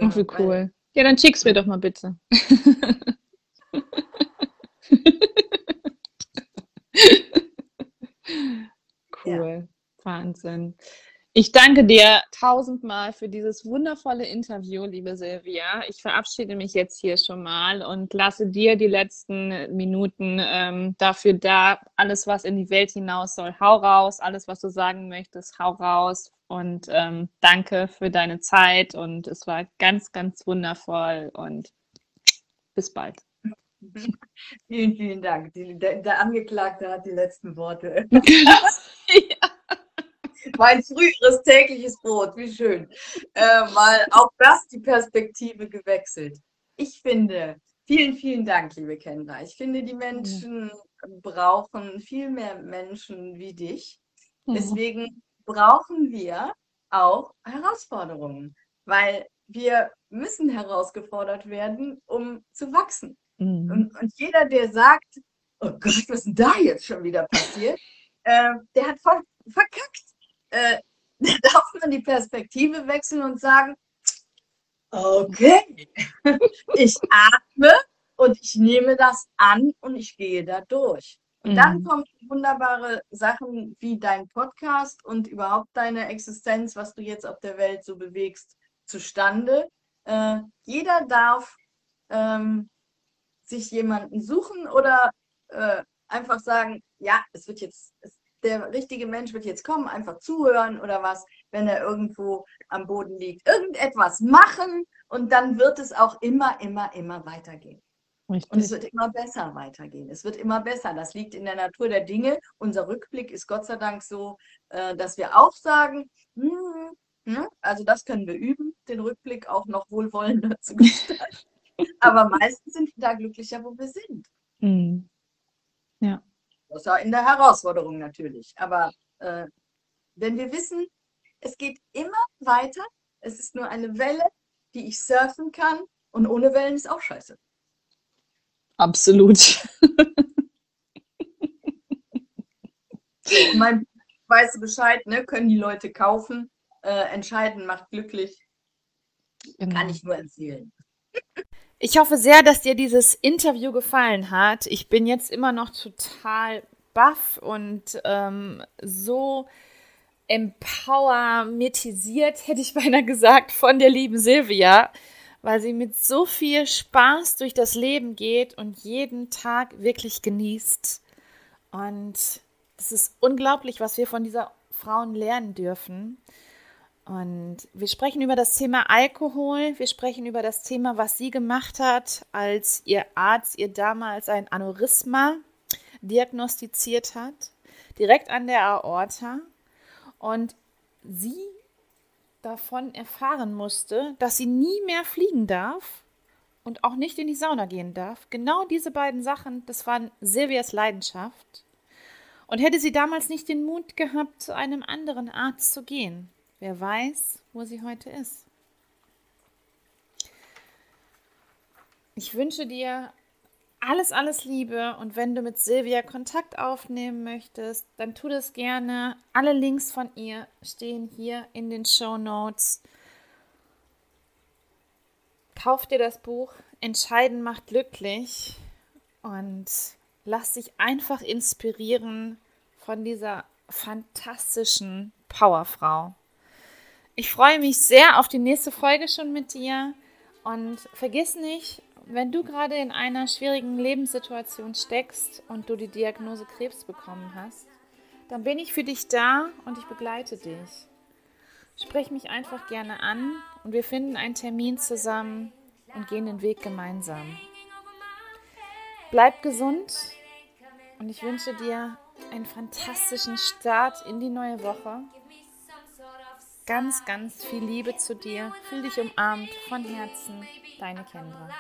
Ach, wie cool. Ja, dann schick's mir doch mal bitte. <laughs> Cool. Wahnsinn. Ich danke dir tausendmal für dieses wundervolle Interview, liebe Silvia. Ich verabschiede mich jetzt hier schon mal und lasse dir die letzten Minuten ähm, dafür da. Alles, was in die Welt hinaus soll, hau raus. Alles, was du sagen möchtest, hau raus. Und ähm, danke für deine Zeit. Und es war ganz, ganz wundervoll. Und bis bald. <laughs> Vielen, vielen Dank. Die, der, der Angeklagte hat die letzten Worte. <laughs> <laughs> ja. Mein früheres tägliches Brot, wie schön. Äh, mal auch das die Perspektive gewechselt. Ich finde, vielen, vielen Dank, liebe Kendra. Ich finde, die Menschen brauchen viel mehr Menschen wie dich. Deswegen brauchen wir auch Herausforderungen, weil wir müssen herausgefordert werden, um zu wachsen. Mhm. Und, und jeder, der sagt, oh Gott, was ist denn da jetzt schon wieder passiert, <laughs> äh, der hat voll verkackt. Äh, <laughs> da darf man die Perspektive wechseln und sagen, okay, <laughs> ich atme und ich nehme das an und ich gehe da durch. Und dann Mhm. kommen wunderbare Sachen wie dein Podcast und überhaupt deine Existenz, was du jetzt auf der Welt so bewegst, zustande. Äh, jeder darf ähm, sich jemanden suchen oder äh, einfach sagen, ja, es wird jetzt, es, der richtige Mensch wird jetzt kommen, einfach zuhören oder was, wenn er irgendwo am Boden liegt. Irgendetwas machen und dann wird es auch immer, immer, immer weitergehen. Und es Richtig. wird immer besser weitergehen. Es wird immer besser. Das liegt in der Natur der Dinge. Unser Rückblick ist Gott sei Dank so, äh, dass wir auch sagen, hm, ne? also das können wir üben, den Rückblick auch noch wohlwollender <laughs> zu gestalten. Aber meistens sind wir da glücklicher, wo wir sind. Mhm. Außer in der Herausforderung natürlich. Aber äh, wenn wir wissen, es geht immer weiter, es ist nur eine Welle, die ich surfen kann und ohne Wellen ist auch scheiße. Absolut. Mein weißt du Bescheid, ne? Können die Leute kaufen. Äh, entscheiden macht glücklich. Kann Genau. ich nur empfehlen. Ich hoffe sehr, dass dir dieses Interview gefallen hat. Ich bin jetzt immer noch total baff und ähm, so empowermetisiert, hätte ich beinahe gesagt, von der lieben Silvia, weil sie mit so viel Spaß durch das Leben geht und jeden Tag wirklich genießt. Und es ist unglaublich, was wir von dieser Frauen lernen dürfen. Und wir sprechen über das Thema Alkohol, wir sprechen über das Thema, was sie gemacht hat, als ihr Arzt ihr damals ein Aneurysma diagnostiziert hat, direkt an der Aorta. Und sie davon erfahren musste, dass sie nie mehr fliegen darf und auch nicht in die Sauna gehen darf. Genau diese beiden Sachen, das waren Silvias Leidenschaft. Und hätte sie damals nicht den Mut gehabt, zu einem anderen Arzt zu gehen, wer weiß, wo sie heute ist. Ich wünsche dir alles, alles Liebe und wenn du mit Silvia Kontakt aufnehmen möchtest, dann tu das gerne. Alle Links von ihr stehen hier in den Show Notes. Kauf dir das Buch Entscheiden macht glücklich und lass dich einfach inspirieren von dieser fantastischen Powerfrau. Ich freue mich sehr auf die nächste Folge schon mit dir und vergiss nicht, wenn du gerade in einer schwierigen Lebenssituation steckst und du die Diagnose Krebs bekommen hast, dann bin ich für dich da und ich begleite dich. Sprich mich einfach gerne an und wir finden einen Termin zusammen und gehen den Weg gemeinsam. Bleib gesund und ich wünsche dir einen fantastischen Start in die neue Woche. Ganz, ganz viel Liebe zu dir. Fühl dich umarmt von Herzen. Deine Kendra.